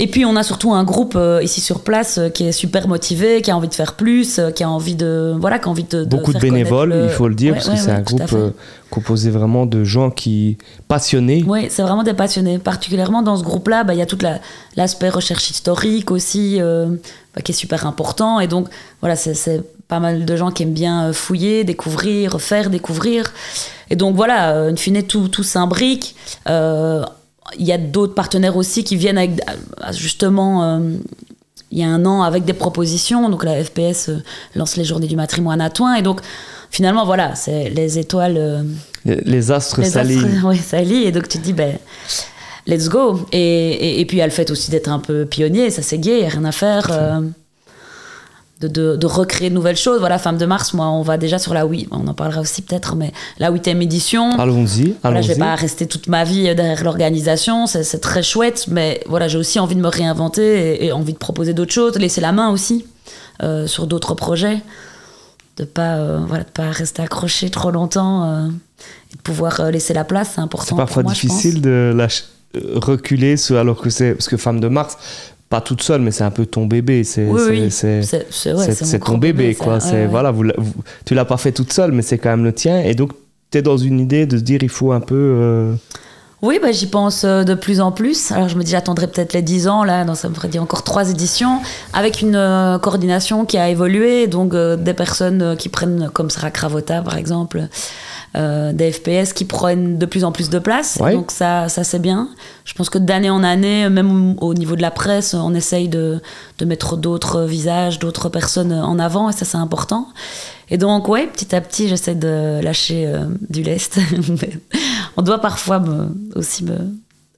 Et puis on a surtout un groupe euh, ici sur place euh, qui est super motivé, qui a envie de faire plus, euh, qui a envie de voilà, qui a envie de, de beaucoup de bénévoles, le... il faut le dire, ouais, parce que ouais, c'est un groupe composé vraiment de gens qui passionnés. Oui, c'est vraiment des passionnés. Particulièrement dans ce groupe-là, bah, il y a tout l'aspect la, recherche historique aussi, bah, qui est super important. Et donc voilà, c'est pas mal de gens qui aiment bien fouiller, découvrir, faire découvrir. Et donc voilà, une fine tout tout s'imbrique. Euh, il y a d'autres partenaires aussi qui viennent avec justement euh, il y a un an avec des propositions. Donc la FPS euh, lance les journées du matrimoine à Toin. Et donc finalement voilà c'est les étoiles euh, les, les, astres s'allient. oui s'allient. Et donc tu te dis ben let's go. Et, et, et, puis il y a le fait aussi d'être un peu pionnier. Ça c'est gay il n'y a rien à faire euh, de, de, de, recréer de nouvelles choses. Voilà, Femme de Mars, moi, on va déjà sur la oui, on en parlera aussi peut-être, mais la huitième édition. Allons-y. Allons voilà, je vais pas rester toute ma vie derrière l'organisation, c'est très chouette, mais voilà, j'ai aussi envie de me réinventer et, et envie de proposer d'autres choses, laisser la main aussi euh, sur d'autres projets, de pas euh, voilà, de pas rester accroché trop longtemps euh, et de pouvoir laisser la place, c'est important. C'est parfois moi, difficile de lâcher, reculer, alors que c'est parce que Femme de Mars pas toute seule, mais c'est un peu ton bébé. C'est Oui, c'est- oui. ton bébé, ça. quoi. Ouais, voilà, vous, tu l'as pas fait toute seule, mais c'est quand même le tien. Et donc, tu es dans une idée de se dire, il faut un peu. euh, Oui, bah, j'y pense euh, de plus en plus. Alors je me dis, j'attendrai peut-être les 10 ans, là, donc ça me ferait dire encore trois éditions, avec une euh, coordination qui a évolué, donc euh, des personnes qui prennent, comme Sarah Cravota par exemple, euh, des FPS qui prennent de plus en plus de place. Ouais. Donc ça, ça c'est bien. Je pense que d'année en année, même au niveau de la presse, on essaye de, de mettre d'autres visages, d'autres personnes en avant, et ça c'est important. Et donc, ouais, petit à petit, j'essaie de lâcher euh, du lest. Mais on doit parfois me- aussi me,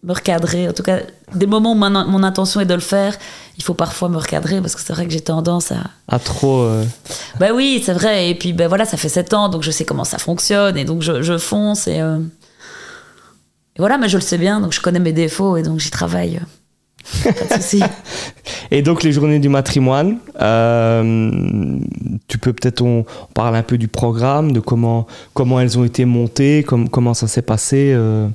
me recadrer. En tout cas, des moments où mon, mon intention est de le faire, il faut parfois me recadrer parce que c'est vrai que j'ai tendance à. à trop. euh, Ben oui, c'est vrai. Et puis, ben voilà, ça fait 7 ans, donc je sais comment ça fonctionne. Et donc, je, je fonce. Et, euh, et voilà, mais je le sais bien, donc je connais mes défauts et donc j'y travaille. Pas de souci. Et donc, les journées du matrimoine, euh, tu peux peut-être, on, on parle un peu du programme, de comment, comment elles ont été montées, com- comment ça s'est passé. euh.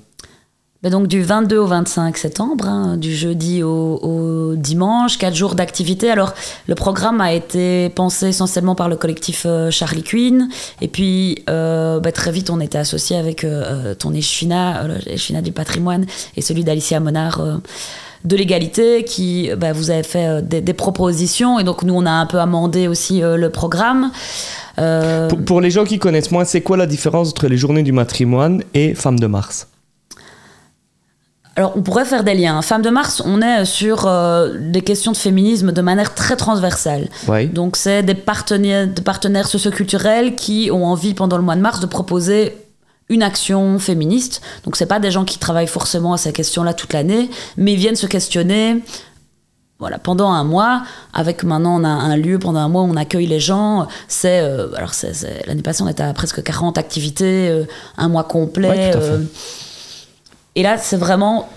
Ben donc du 22 au 25 septembre, hein, du jeudi au, dimanche, quatre jours d'activité. Alors le programme a été pensé essentiellement par le collectif euh, Charlie Queen, et puis euh, ben, très vite on était associé avec euh, euh, ton échevina, euh, du patrimoine, et celui d'Alicia Monard. de l'égalité qui ben, vous avez fait des, propositions et donc nous on a un peu amendé aussi le programme Pour, pour les gens qui connaissent moins, c'est quoi la différence entre les journées du matrimoine et Femmes de Mars? Alors, on pourrait faire des liens. Femme de Mars, on est sur euh, des questions de féminisme de manière très transversale. Oui. Donc, c'est des partenaires, des partenaires socioculturels qui ont envie, pendant le mois de mars, de proposer une action féministe. Donc, c'est pas des gens qui travaillent forcément à ces questions-là toute l'année, mais ils viennent se questionner. Voilà, pendant un mois, avec maintenant on a un lieu, pendant un mois on accueille les gens. C'est, euh, alors l'année passée on était à presque 40 activités, euh, un mois complet. Ouais, tout à fait. Et là, c'est vraiment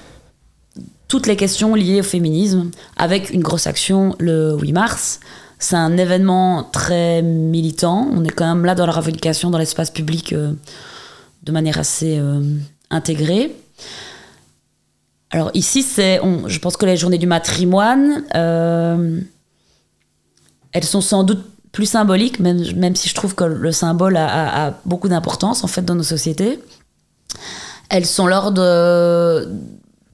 toutes les questions liées au féminisme, avec une grosse action le 8 mars. C'est un événement très militant. On est quand même là dans la revendication dans l'espace public euh, de manière assez euh, intégrée. Alors ici, c'est, je pense que les journées du matrimoine, euh, elles sont sans doute plus symboliques, même, même si je trouve que le symbole a, a- a beaucoup d'importance en fait dans nos sociétés. Elles sont lors de,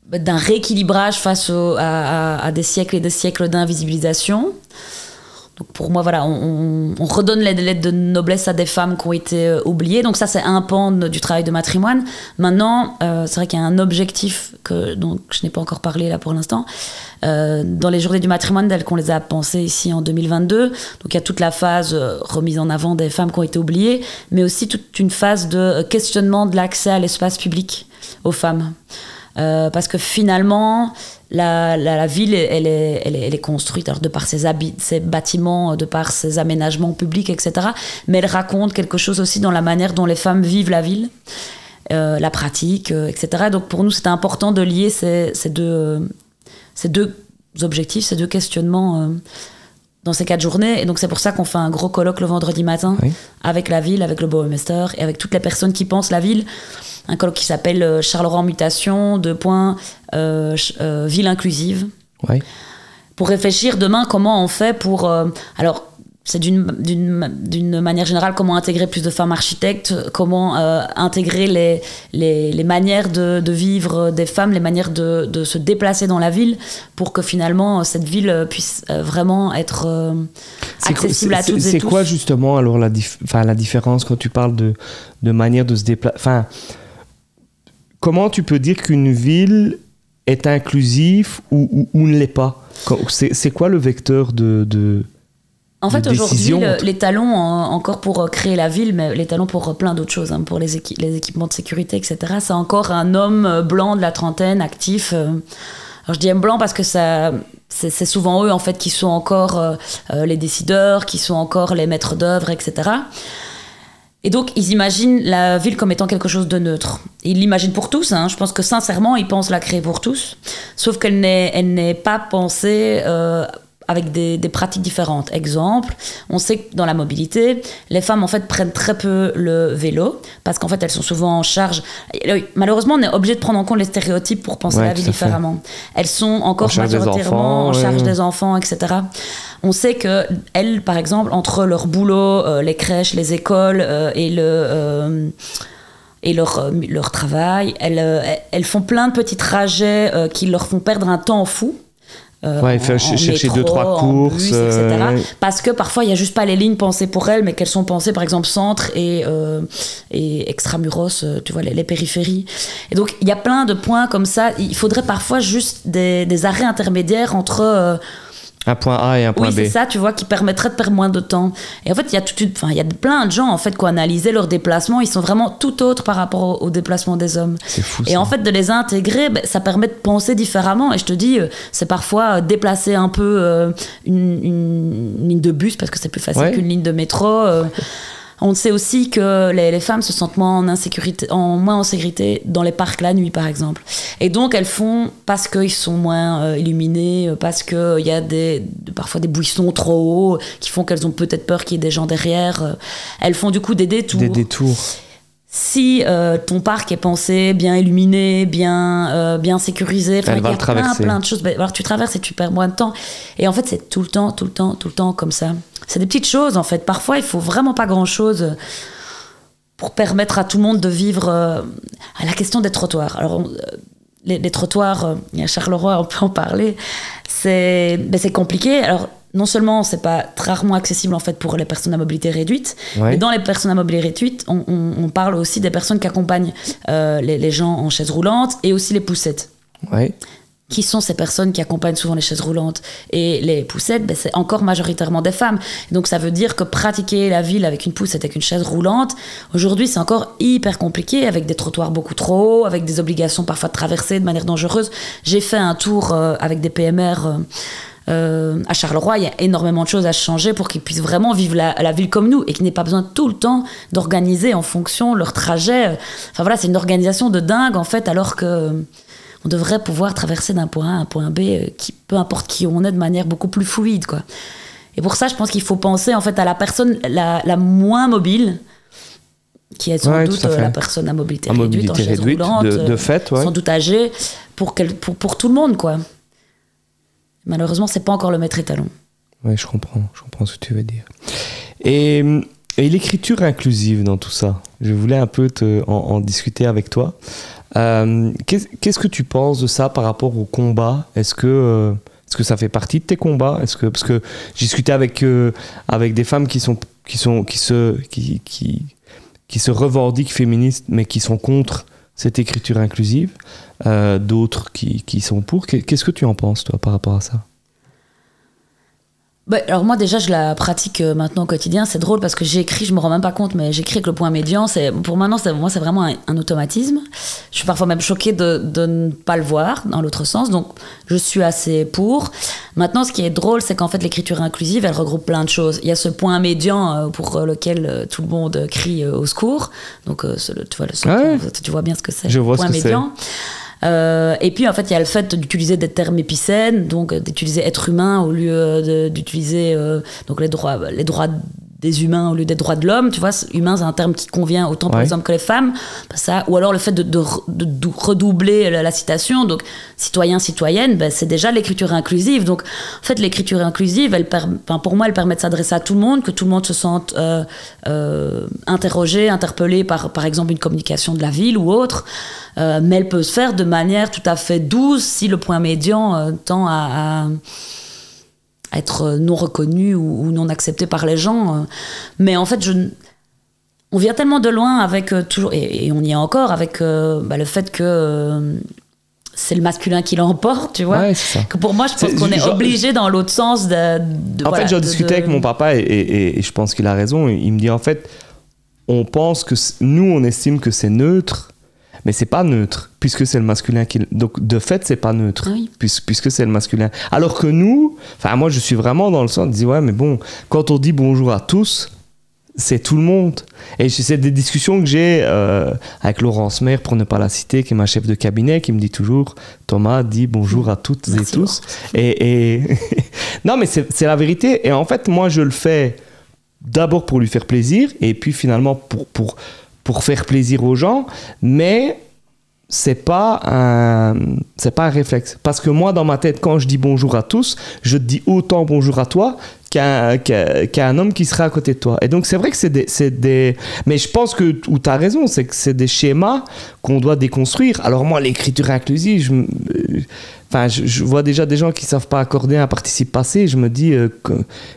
d'un rééquilibrage face à des siècles et des siècles d'invisibilisation. Donc pour moi, voilà, on, on- on redonne les lettres de noblesse à des femmes qui ont été euh, oubliées. Donc ça, c'est un pan du travail de matrimoine. Maintenant, euh, c'est vrai qu'il y a un objectif que donc je n'ai pas encore parlé là pour l'instant. Euh, dans les journées du matrimoine, telles qu'on les a pensées ici en 2022, donc il y a toute la phase remise en avant des femmes qui ont été oubliées, mais aussi toute une phase de questionnement de l'accès à l'espace public aux femmes. Euh, parce que finalement, la, la, ville, elle est, elle, est, construite de par ses, ses bâtiments, de par ses aménagements publics, etc. Mais elle raconte quelque chose aussi dans la manière dont les femmes vivent la ville, euh, la pratique, euh, etc. Donc pour nous, c'était important de lier ces, ces, deux, ces deux objectifs, ces deux questionnements dans ces quatre journées. Et donc c'est pour ça qu'on fait un gros colloque le vendredi matin Oui. avec la ville, avec le bourgmestre et avec toutes les personnes qui pensent la ville. Un colloque qui s'appelle euh, Charleroi en mutation, deux points, euh, euh, ville inclusive. Pour réfléchir demain comment on fait pour... euh, alors, c'est d'une manière générale comment intégrer plus de femmes architectes, comment euh, intégrer les, les, les manières de, de vivre des femmes, les manières de, de se déplacer dans la ville pour que finalement euh, cette ville euh, puisse vraiment être euh, C'est accessible à c'est- toutes et C'est tous. quoi justement alors la, dif- la différence quand tu parles de, de manière de se déplacer comment tu peux dire qu'une ville est inclusive ou, ou, ou ne l'est pas? C'est c'est quoi le vecteur de... En fait, aujourd'hui, le- les talons, en- encore pour euh, créer la ville, mais les talons pour euh, plein d'autres choses, hein, pour les, équi- les équipements de sécurité, etc., c'est encore un homme euh, blanc de la trentaine, actif. euh. Alors, je dis homme blanc parce que ça, c'est souvent eux, en fait, qui sont encore euh, les décideurs, qui sont encore les maîtres d'œuvre, etc. Et donc, ils imaginent la ville comme étant quelque chose de neutre. Ils l'imaginent pour tous. hein. Je pense que sincèrement, ils pensent la créer pour tous. Sauf qu'elle n'est, elle n'est pas pensée euh, avec des, des, pratiques différentes. Exemple, on sait que dans la mobilité, les femmes en fait prennent très peu le vélo parce qu'en fait elles sont souvent en charge. Malheureusement, on est obligé de prendre en compte les stéréotypes pour penser la vie différemment. Elles sont encore majoritairement en charge des enfants, etc. On sait que elles, par exemple, entre leur boulot, euh, les crèches, les écoles euh, et le euh, et leur, leur travail, elles, elles font plein de petits trajets qui leur font perdre un temps fou euh, ouais, faire chercher deux trois courses, etc. Euh, Parce que parfois il y a juste pas les lignes pensées pour elles, mais qu'elles sont pensées par exemple centre et euh, et extramuros, tu vois les, périphéries. Et donc il y a plein de points comme ça. Il faudrait parfois juste des, des arrêts intermédiaires entre un point A et un point B. Oui, c'est ça, tu vois, qui permettrait de perdre moins de temps. Et en fait, il y a toute enfin, il y a plein de gens en fait qui ont analysé leurs déplacements, ils sont vraiment tout autres par rapport au, déplacement des hommes. C'est fou. Et en fait, de les intégrer, ben, ça permet de penser différemment. Et je te dis, euh, c'est parfois euh, déplacer un peu euh, une, ligne de bus parce que c'est plus facile qu'une ligne de métro. On sait aussi que les, femmes se sentent moins en, insécurité, en, moins en sécurité dans les parcs la nuit, par exemple. Et donc, elles font, parce qu'ils sont moins euh, illuminés, euh, parce qu'il y a des, parfois des buissons trop hauts qui font qu'elles ont peut-être peur qu'il y ait des gens derrière, euh, elles font du coup des détours. Des détours si ton parc est pensé, bien illuminé, bien, bien sécurisé, il y a plein, plein de choses. Ben, alors tu traverses et tu perds moins de temps. Et en fait, c'est tout le temps, tout le temps, tout le temps comme ça. C'est des petites choses en fait. Parfois, il faut vraiment pas grand chose pour permettre à tout le monde de vivre euh, à la question des trottoirs. Alors, euh, les, trottoirs, euh, il y a Charleroi, on peut en parler. C'est ben, compliqué. Alors, non seulement c'est pas rarement accessible en fait pour les personnes à mobilité réduite, mais dans les personnes à mobilité réduite, on, parle aussi des personnes qui accompagnent les, les, gens en chaise roulante et aussi les poussettes. Ouais qui sont ces personnes qui accompagnent souvent les chaises roulantes et les poussettes, ben c'est encore majoritairement des femmes. Donc ça veut dire que pratiquer la ville avec une poussette, avec une chaise roulante, aujourd'hui c'est encore hyper compliqué, avec des trottoirs beaucoup trop hauts, avec des obligations parfois de traverser de manière dangereuse. J'ai fait un tour euh, avec des PMR. Euh, euh, à Charleroi, il y a énormément de choses à changer pour qu'ils puissent vraiment vivre la, la ville comme nous et qu'ils n'aient pas besoin tout le temps d'organiser en fonction leur trajet. Enfin voilà, c'est une organisation de dingue en fait, alors que on devrait pouvoir traverser d'un point A à un point B, euh, qui, peu importe qui on est, de manière beaucoup plus fluide. Quoi. Et pour ça, je pense qu'il faut penser en fait à la personne la, moins mobile, qui est sans doute euh, la personne à mobilité réduite, en de, euh, fait, sans doute âgée, pour, pour, pour tout le monde. quoi. Malheureusement, c'est pas encore le maître étalon. Oui, je comprends, je comprends ce que tu veux dire. Et, et l'écriture inclusive dans tout ça, je voulais un peu en discuter avec toi. Euh, qu'est-ce que tu penses de ça par rapport au combat? Est-ce que, euh, est-ce que ça fait partie de tes combats? Est-ce que parce que j'ai discuté avec euh, avec des femmes qui sont qui sont qui se qui, qui, qui se revendiquent féministes mais qui sont contre cette écriture inclusive, d'autres qui, qui sont pour. Qu'est-ce que tu en penses toi par rapport à ça? Bah, alors moi déjà je la pratique euh, maintenant au quotidien. C'est drôle parce que j'écris, je me rends même pas compte, mais j'écris avec le point médian. C'est pour maintenant, moi c'est vraiment un, automatisme. Je suis parfois même choquée de, de, ne pas le voir dans l'autre sens. Donc je suis assez pour. Maintenant, ce qui est drôle, c'est qu'en fait l'écriture inclusive, elle regroupe plein de choses. Il y a ce point médian euh, pour euh, lequel tout le monde crie au secours. Donc tu vois le tu vois bien ce que c'est. Je vois point ce que médian. Euh, et puis en fait, il y a le fait d'utiliser des termes épicènes, donc d'utiliser être humain au lieu d'utiliser euh, donc les droits, les droits des humains au lieu des droits de l'homme. Tu vois, humain, c'est un terme qui convient autant par exemple que les femmes. Ça, ou alors le fait de, de, redoubler la, citation. Donc, citoyen, citoyenne, ben, c'est déjà l'écriture inclusive. Donc, en fait, l'écriture inclusive, elle pour moi, elle permet de s'adresser à tout le monde, que tout le monde se sente euh, euh, interrogé, interpellé par, par exemple, une communication de la ville ou autre. Euh, mais elle peut se faire de manière tout à fait douce si le point médian tend à être non reconnu ou, non accepté par les gens. Euh. Mais en fait, je, on vient tellement de loin avec euh, toujours, et, on y est encore avec euh, bah, le fait que c'est le masculin qui l'emporte, tu vois. Que pour moi, je pense qu'on est, obligé dans l'autre sens de. en fait, j'ai discuté avec mon papa et, et je pense qu'il a raison. Il me dit en fait, on pense que nous, on estime que c'est neutre mais c'est pas neutre puisque c'est le masculin qui donc de fait c'est pas neutre puisque c'est le masculin alors que nous enfin moi je suis vraiment dans le sens de dire ouais mais bon quand on dit bonjour à tous c'est tout le monde. Et c'est des discussions que j'ai euh, avec Laurence Maire, pour ne pas la citer, qui est ma chef de cabinet, qui me dit toujours Thomas, dis bonjour à toutes et tous. Et, et... non, mais c'est la vérité. Et en fait, moi, je le fais d'abord pour lui faire plaisir, et puis finalement pour, pour, pour faire plaisir aux gens. Mais c'est pas un c'est pas un réflexe. Parce que moi dans ma tête quand je dis bonjour à tous je te dis autant bonjour à toi qu'un qu'un homme qui sera à côté de toi. Et donc c'est vrai que c'est des, des mais je pense que où tu as raison c'est que c'est des schémas qu'on doit déconstruire. Alors moi l'écriture inclusive je, euh, enfin je, vois déjà des gens qui savent pas accorder un participe passé. Je me dis euh, que,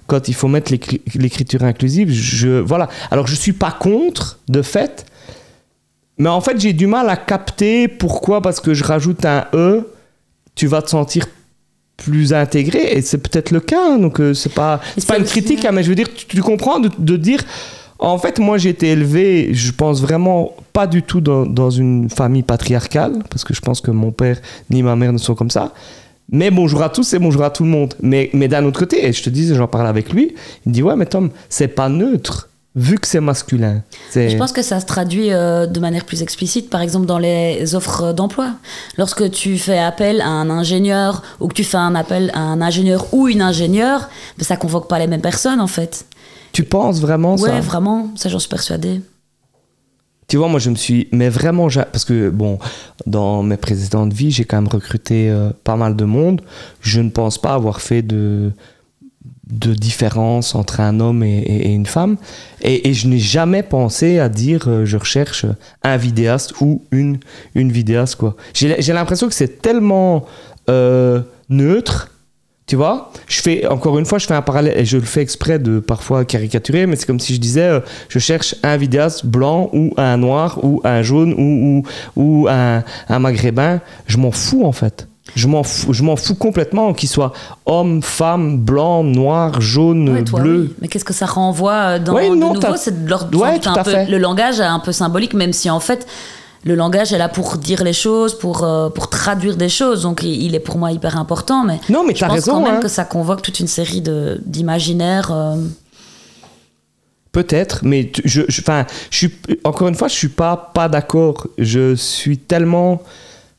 quand il faut mettre l'écriture inclusive je voilà. Alors je suis pas contre de fait mais en fait, j'ai du mal à capter pourquoi, parce que je rajoute un E, tu vas te sentir plus intégré, et c'est peut-être le cas, hein, donc euh, c'est pas, c'est pas une critique, hein, mais je veux dire, tu, comprends de, dire, en fait, moi j'ai été élevé, je pense vraiment pas du tout dans, dans, une famille patriarcale, parce que je pense que mon père ni ma mère ne sont comme ça. Mais bonjour à tous et bonjour à tout le monde. Mais, mais d'un autre côté, et je te dis, j'en parle avec lui, il me dit Ouais, mais Tom, c'est pas neutre vu que c'est masculin. Je pense que ça se traduit euh, de manière plus explicite, par exemple dans les offres d'emploi. Lorsque tu fais appel à un ingénieur ou que tu fais un appel à un ingénieur ou une ingénieure, ben, ça convoque pas les mêmes personnes en fait. Tu penses vraiment ça? Ouais, vraiment, ça j'en suis persuadée. Tu vois, moi je me suis, mais vraiment, parce que bon, dans mes précédentes vies, j'ai quand même recruté euh, pas mal de monde. Je ne pense pas avoir fait de de différence entre un homme et, une femme. Et, je n'ai jamais pensé à dire euh, je recherche un vidéaste ou une, une vidéaste. quoi. J'ai l'impression que c'est tellement euh, neutre. Tu vois, je fais encore une fois, je fais un parallèle et je le fais exprès de parfois caricaturer, mais c'est comme si je disais, euh, je cherche un vidéaste blanc ou un noir ou un jaune ou, ou, ou un, un maghrébin. Je m'en fous en fait. Je m'en fous, je m'en fous complètement qu'il soit homme, femme, blanc, noir, jaune, bleu. Mais qu'est-ce que ça renvoie euh, dans le nouveau C'est de l'ordre le langage est un peu symbolique, même si en fait le langage est là pour dire les choses, pour, euh, pour traduire des choses. Donc il est pour moi hyper important. Mais, non, mais je pense quand même hein. que ça convoque toute une série d'imaginaires. Euh. Peut-être, mais je, je, je suis, encore une fois, je suis pas, pas d'accord. Je suis tellement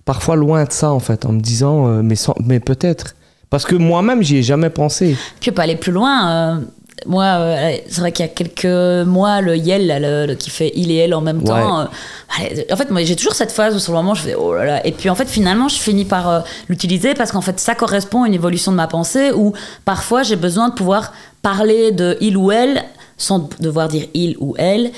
parfois loin de ça en fait, en me disant euh, mais, mais peut-être. Parce que moi-même, j'y ai jamais pensé. Puis pas aller plus loin. Euh, moi, euh, c'est vrai qu'il y a quelques mois, le Yel, qui fait il et elle en même temps. en fait, moi, j'ai toujours cette phase où sur le moment, je fais oh là là. Et puis en fait, finalement, je finis par l'utiliser parce qu'en fait, ça correspond à une évolution de ma pensée où parfois j'ai besoin de pouvoir parler de il ou elle sans devoir dire il ou elle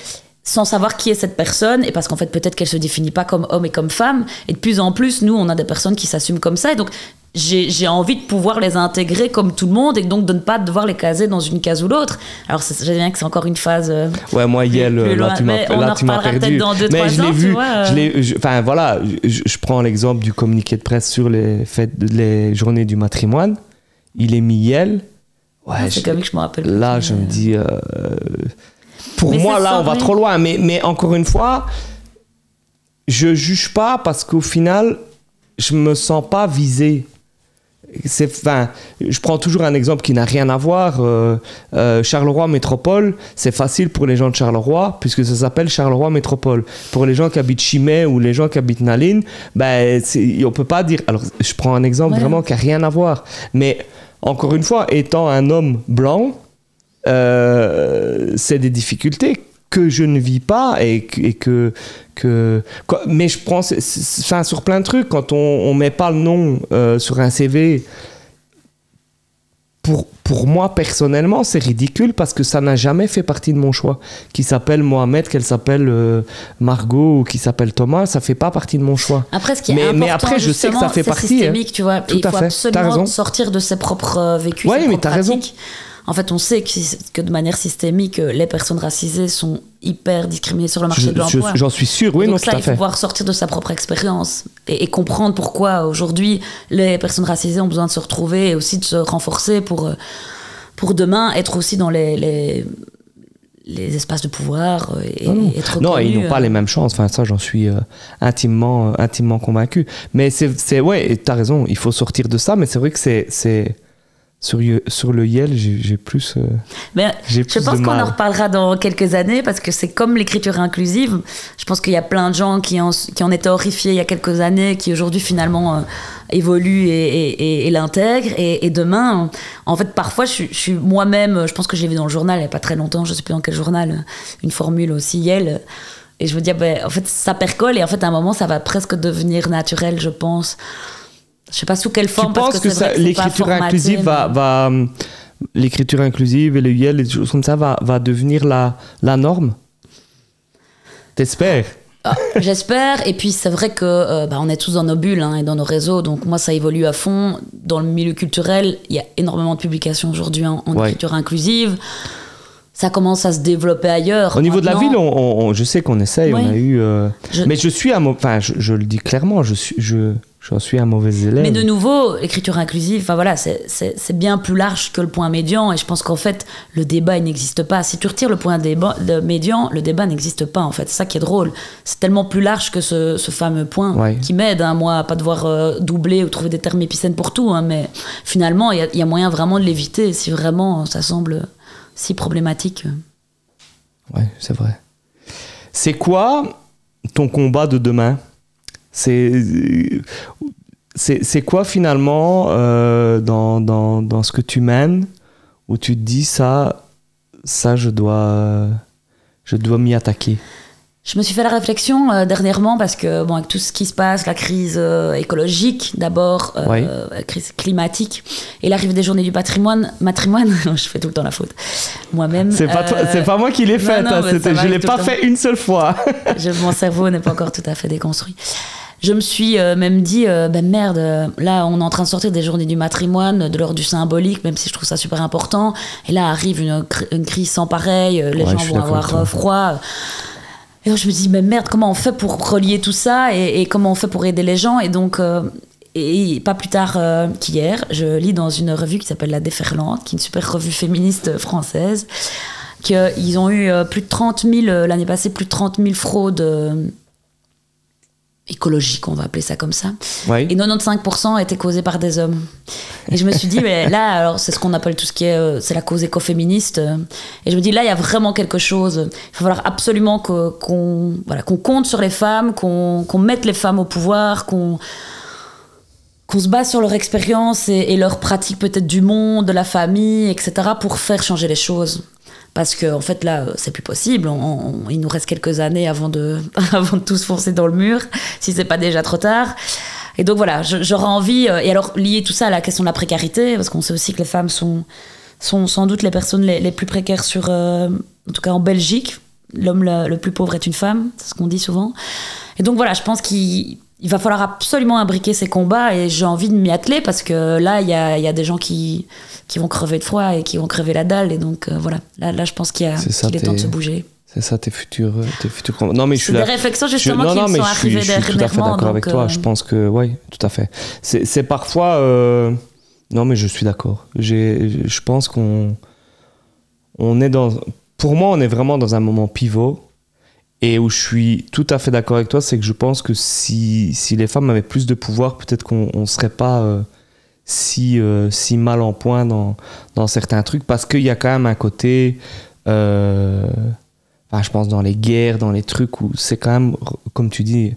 sans savoir qui est cette personne, et parce qu'en fait peut-être qu'elle se définit pas comme homme et comme femme, et de plus en plus, nous, on a des personnes qui s'assument comme ça, et donc j'ai envie de pouvoir les intégrer comme tout le monde, et donc de ne pas devoir les caser dans une case ou l'autre. Alors j'ai bien que c'est encore une phase... Euh, ouais, moi, Yel, là, tu m'as perdu. Dans deux, mais je l'ai vu, enfin voilà, je, prends l'exemple du communiqué de presse sur les, fêtes, les journées du matrimoine, il est mis Yel, Ouais, ah, c'est comme que je me rappelle. Là, je me dis, euh, pour moi, là, on va trop loin. Mais, mais encore une fois, je juge pas parce qu'au final, je me sens pas visé. C'est, enfin, je prends toujours un exemple qui n'a rien à voir. Euh, euh, Charleroi Métropole, c'est facile pour les gens de Charleroi puisque ça s'appelle Charleroi Métropole. Pour les gens qui habitent Chimay ou les gens qui habitent Naline, ben, on peut pas dire. Alors, je prends un exemple vraiment qui n'a rien à voir. Mais encore une fois, étant un homme blanc, euh, c'est des difficultés que je ne vis pas et, que, que, mais je prends enfin, sur plein de trucs quand on, on met pas le nom euh, sur un CV pour, pour moi personnellement c'est ridicule parce que ça n'a jamais fait partie de mon choix. Qui s'appelle Mohamed qu'elle s'appelle euh, Margot ou qui s'appelle Thomas ça fait pas partie de mon choix. Après ce qui est mais, important, mais après je sais que ça fait partie hein. systémique tu vois il faut absolument sortir de ses propres vécus ouais, mais as raison en fait, on sait que, de manière systémique, euh, les personnes racisées sont hyper discriminées sur le marché de l'emploi. J'en suis sûr, oui, donc non, ça, il faut pouvoir sortir de sa propre expérience et, comprendre pourquoi aujourd'hui les personnes racisées ont besoin de se retrouver et aussi de se renforcer pour, euh, pour demain être aussi dans les, les espaces de pouvoir euh, et, non, être non ils n'ont pas les mêmes chances. Enfin ça j'en suis intimement intimement convaincu. Mais c'est ouais tu as raison il faut sortir de ça mais c'est vrai que c'est Sur, sur le YEL, j'ai plus. Euh, Mais je pense qu'on en reparlera dans quelques années parce que c'est comme l'écriture inclusive. Je pense qu'il y a plein de gens qui en, qui en étaient horrifiés il y a quelques années, qui aujourd'hui finalement euh, évoluent et, et, l'intègrent. Et, demain, en fait, parfois, je, suis moi-même, je pense que j'ai vu dans le journal il n'y a pas très longtemps, je ne sais plus dans quel journal, une formule aussi YEL. Et je me dis, ben, en fait, ça percole et en fait, à un moment, ça va presque devenir naturel, je pense. Je sais pas sous quelle forme. Tu penses que, que l'écriture inclusive va, va l'écriture inclusive et le YEL, les choses comme ça, va, va devenir la, la norme? T'espères? Ah, J'espère. Et puis c'est vrai que euh, bah, on est tous dans nos bulles hein, et dans nos réseaux, donc moi ça évolue à fond. Dans le milieu culturel, il y a énormément de publications aujourd'hui en, écriture inclusive. Ça commence à se développer ailleurs. Au niveau de la ville, on, je sais qu'on essaye, on a eu. Euh, mais je suis enfin, je, je, le dis clairement, je suis, je, je suis un mauvais élève. Mais de nouveau, l'écriture inclusive, enfin voilà, c'est bien plus large que le point médian. Et je pense qu'en fait, le débat, il n'existe pas. Si tu retires le point débat, médian, le débat n'existe pas, en fait. C'est ça qui est drôle. C'est tellement plus large que ce, fameux point qui m'aide, hein, moi, à pas devoir euh, doubler ou trouver des termes épicènes pour tout. Hein, mais finalement, il y, y, a moyen vraiment de l'éviter si vraiment ça semble si problématique. Ouais, c'est vrai. C'est quoi ton combat de demain? C'est quoi finalement euh, dans, dans, dans, ce que tu mènes où tu te dis ça ça je dois je dois m'y attaquer? Je me suis fait la réflexion euh, dernièrement parce que, bon, avec tout ce qui se passe, la crise euh, écologique d'abord, la crise climatique et l'arrivée des journées du patrimoine, matrimoine, je fais tout le temps la faute, moi-même. C'est pas, c'est pas moi qui l'ai faite, hein, je l'ai pas fait une seule fois. je, mon cerveau n'est pas encore tout à fait déconstruit je me suis euh, même dit, euh, ben merde, euh, là on est en train de sortir des journées du matrimoine, de l'ordre du symbolique, même si je trouve ça super important. Et là arrive une, crise sans pareil, les gens vont avoir froid. Et donc je me dis, mais merde, comment on fait pour relier tout ça et, comment on fait pour aider les gens Et donc, et pas plus tard qu'hier, je lis dans une revue qui s'appelle La Déferlante, qui est une super revue féministe française, qu'ils ont eu plus de 30 000, l'année passée, plus de 30 000 fraudes écologique, on va appeler ça comme ça. Et 95% étaient causés par des hommes. Et je me suis dit, mais là, alors c'est ce qu'on appelle tout ce qui est, euh, c'est la cause écoféministe. Et je me dis, là, il y a vraiment quelque chose. Il va falloir absolument qu'on voilà, qu'on compte sur les femmes, qu'on mette les femmes au pouvoir, qu'on qu'on se base sur leur expérience et, et leur pratique peut-être du monde, de la famille, etc., pour faire changer les choses parce qu'en en fait là c'est plus possible il nous reste quelques années avant de avant de tous foncer dans le mur si c'est pas déjà trop tard et donc voilà j'aurais envie euh, et alors lier tout ça à la question de la précarité parce qu'on sait aussi que les femmes sont sont sans doute les personnes les, plus précaires sur euh, en tout cas en Belgique l'homme le, plus pauvre est une femme c'est ce qu'on dit souvent et donc voilà je pense qu'il va falloir absolument imbriquer ces combats et j'ai envie de m'y atteler parce que là il y a, y a des gens qui qui vont crever de froid et qui vont crever la dalle. Et donc, euh, voilà, là, là, je pense qu'il est, temps de se bouger. C'est ça tes futurs, euh, tes futurs Non mais je suis des réflexions justement qui non, sont arrivées je, je suis tout à fait d'accord avec toi. Je euh, pense que oui, tout à fait. C'est parfois non mais je suis d'accord. Je pense qu'on on est dans pour moi on est vraiment dans un moment pivot et où je suis tout à fait d'accord avec toi, c'est que je pense que si, si les femmes avaient plus de pouvoir, peut-être qu'on ne serait pas si, euh, si mal en point dans, dans certains trucs parce qu'il y a quand même un côté. Enfin, je pense dans les guerres, dans les trucs où c'est quand même, comme tu dis,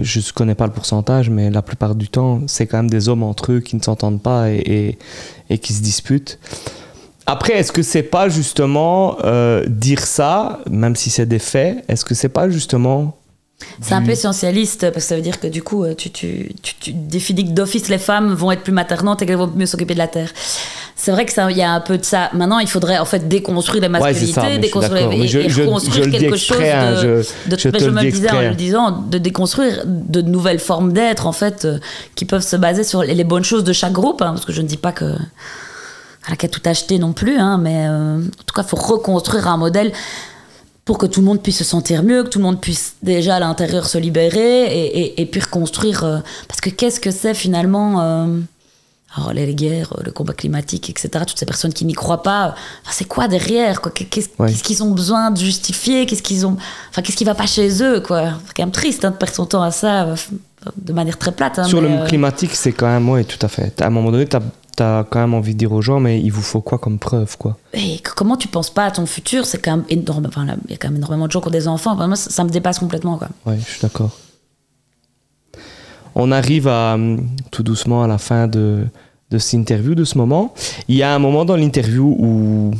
je ne connais pas le pourcentage, mais la plupart du temps, c'est quand même des hommes entre eux qui ne s'entendent pas et, et, qui se disputent. Après, est-ce que c'est pas justement euh, dire ça, même si c'est des faits, est-ce que c'est pas justement c'est un peu essentialiste parce que ça veut dire que du coup, euh, tu, tu, tu, définis que d'office les femmes vont être plus maternantes et qu'elles vont mieux s'occuper de la terre. C'est vrai que ça, il y a un peu de ça. Maintenant, il faudrait en fait déconstruire les masculinités, déconstruire les, et, reconstruire quelque chose de. Hein, je, je, me le disais en le disant, de déconstruire de nouvelles formes d'être en fait euh, qui peuvent se baser sur les, bonnes choses de chaque groupe. Hein, parce que je ne dis pas que qu'elle a tout acheter non plus, hein, mais euh, en tout cas, il faut reconstruire un modèle pour que tout le monde puisse se sentir mieux, que tout le monde puisse déjà à l'intérieur se libérer et, et, puis reconstruire. Euh, parce que qu'est-ce que c'est finalement alors, les guerres, le combat climatique, etc., toutes ces personnes qui n'y croient pas, c'est quoi derrière Qu'est-ce qu'ils ont besoin de justifier? Qu'est-ce qu'ils ont Enfin, qu'est-ce qui va pas chez eux quoi? C'est quand même triste hein, de perdre son temps à ça euh, de manière très plate. Hein, Sur le climatique, c'est quand même, oui, tout à fait. À un moment donné, tu as quand même envie de dire aux gens, mais il vous faut quoi comme preuve, quoi? Et comment tu penses pas à ton futur? C'est quand même énorme. Enfin, il y a quand même énormément de gens qui ont des enfants. Enfin, moi, ça, ça me dépasse complètement, quoi. Ouais, je suis d'accord. On arrive hum, tout doucement à la fin de, cette interview, de ce moment. Il y a un moment dans l'interview où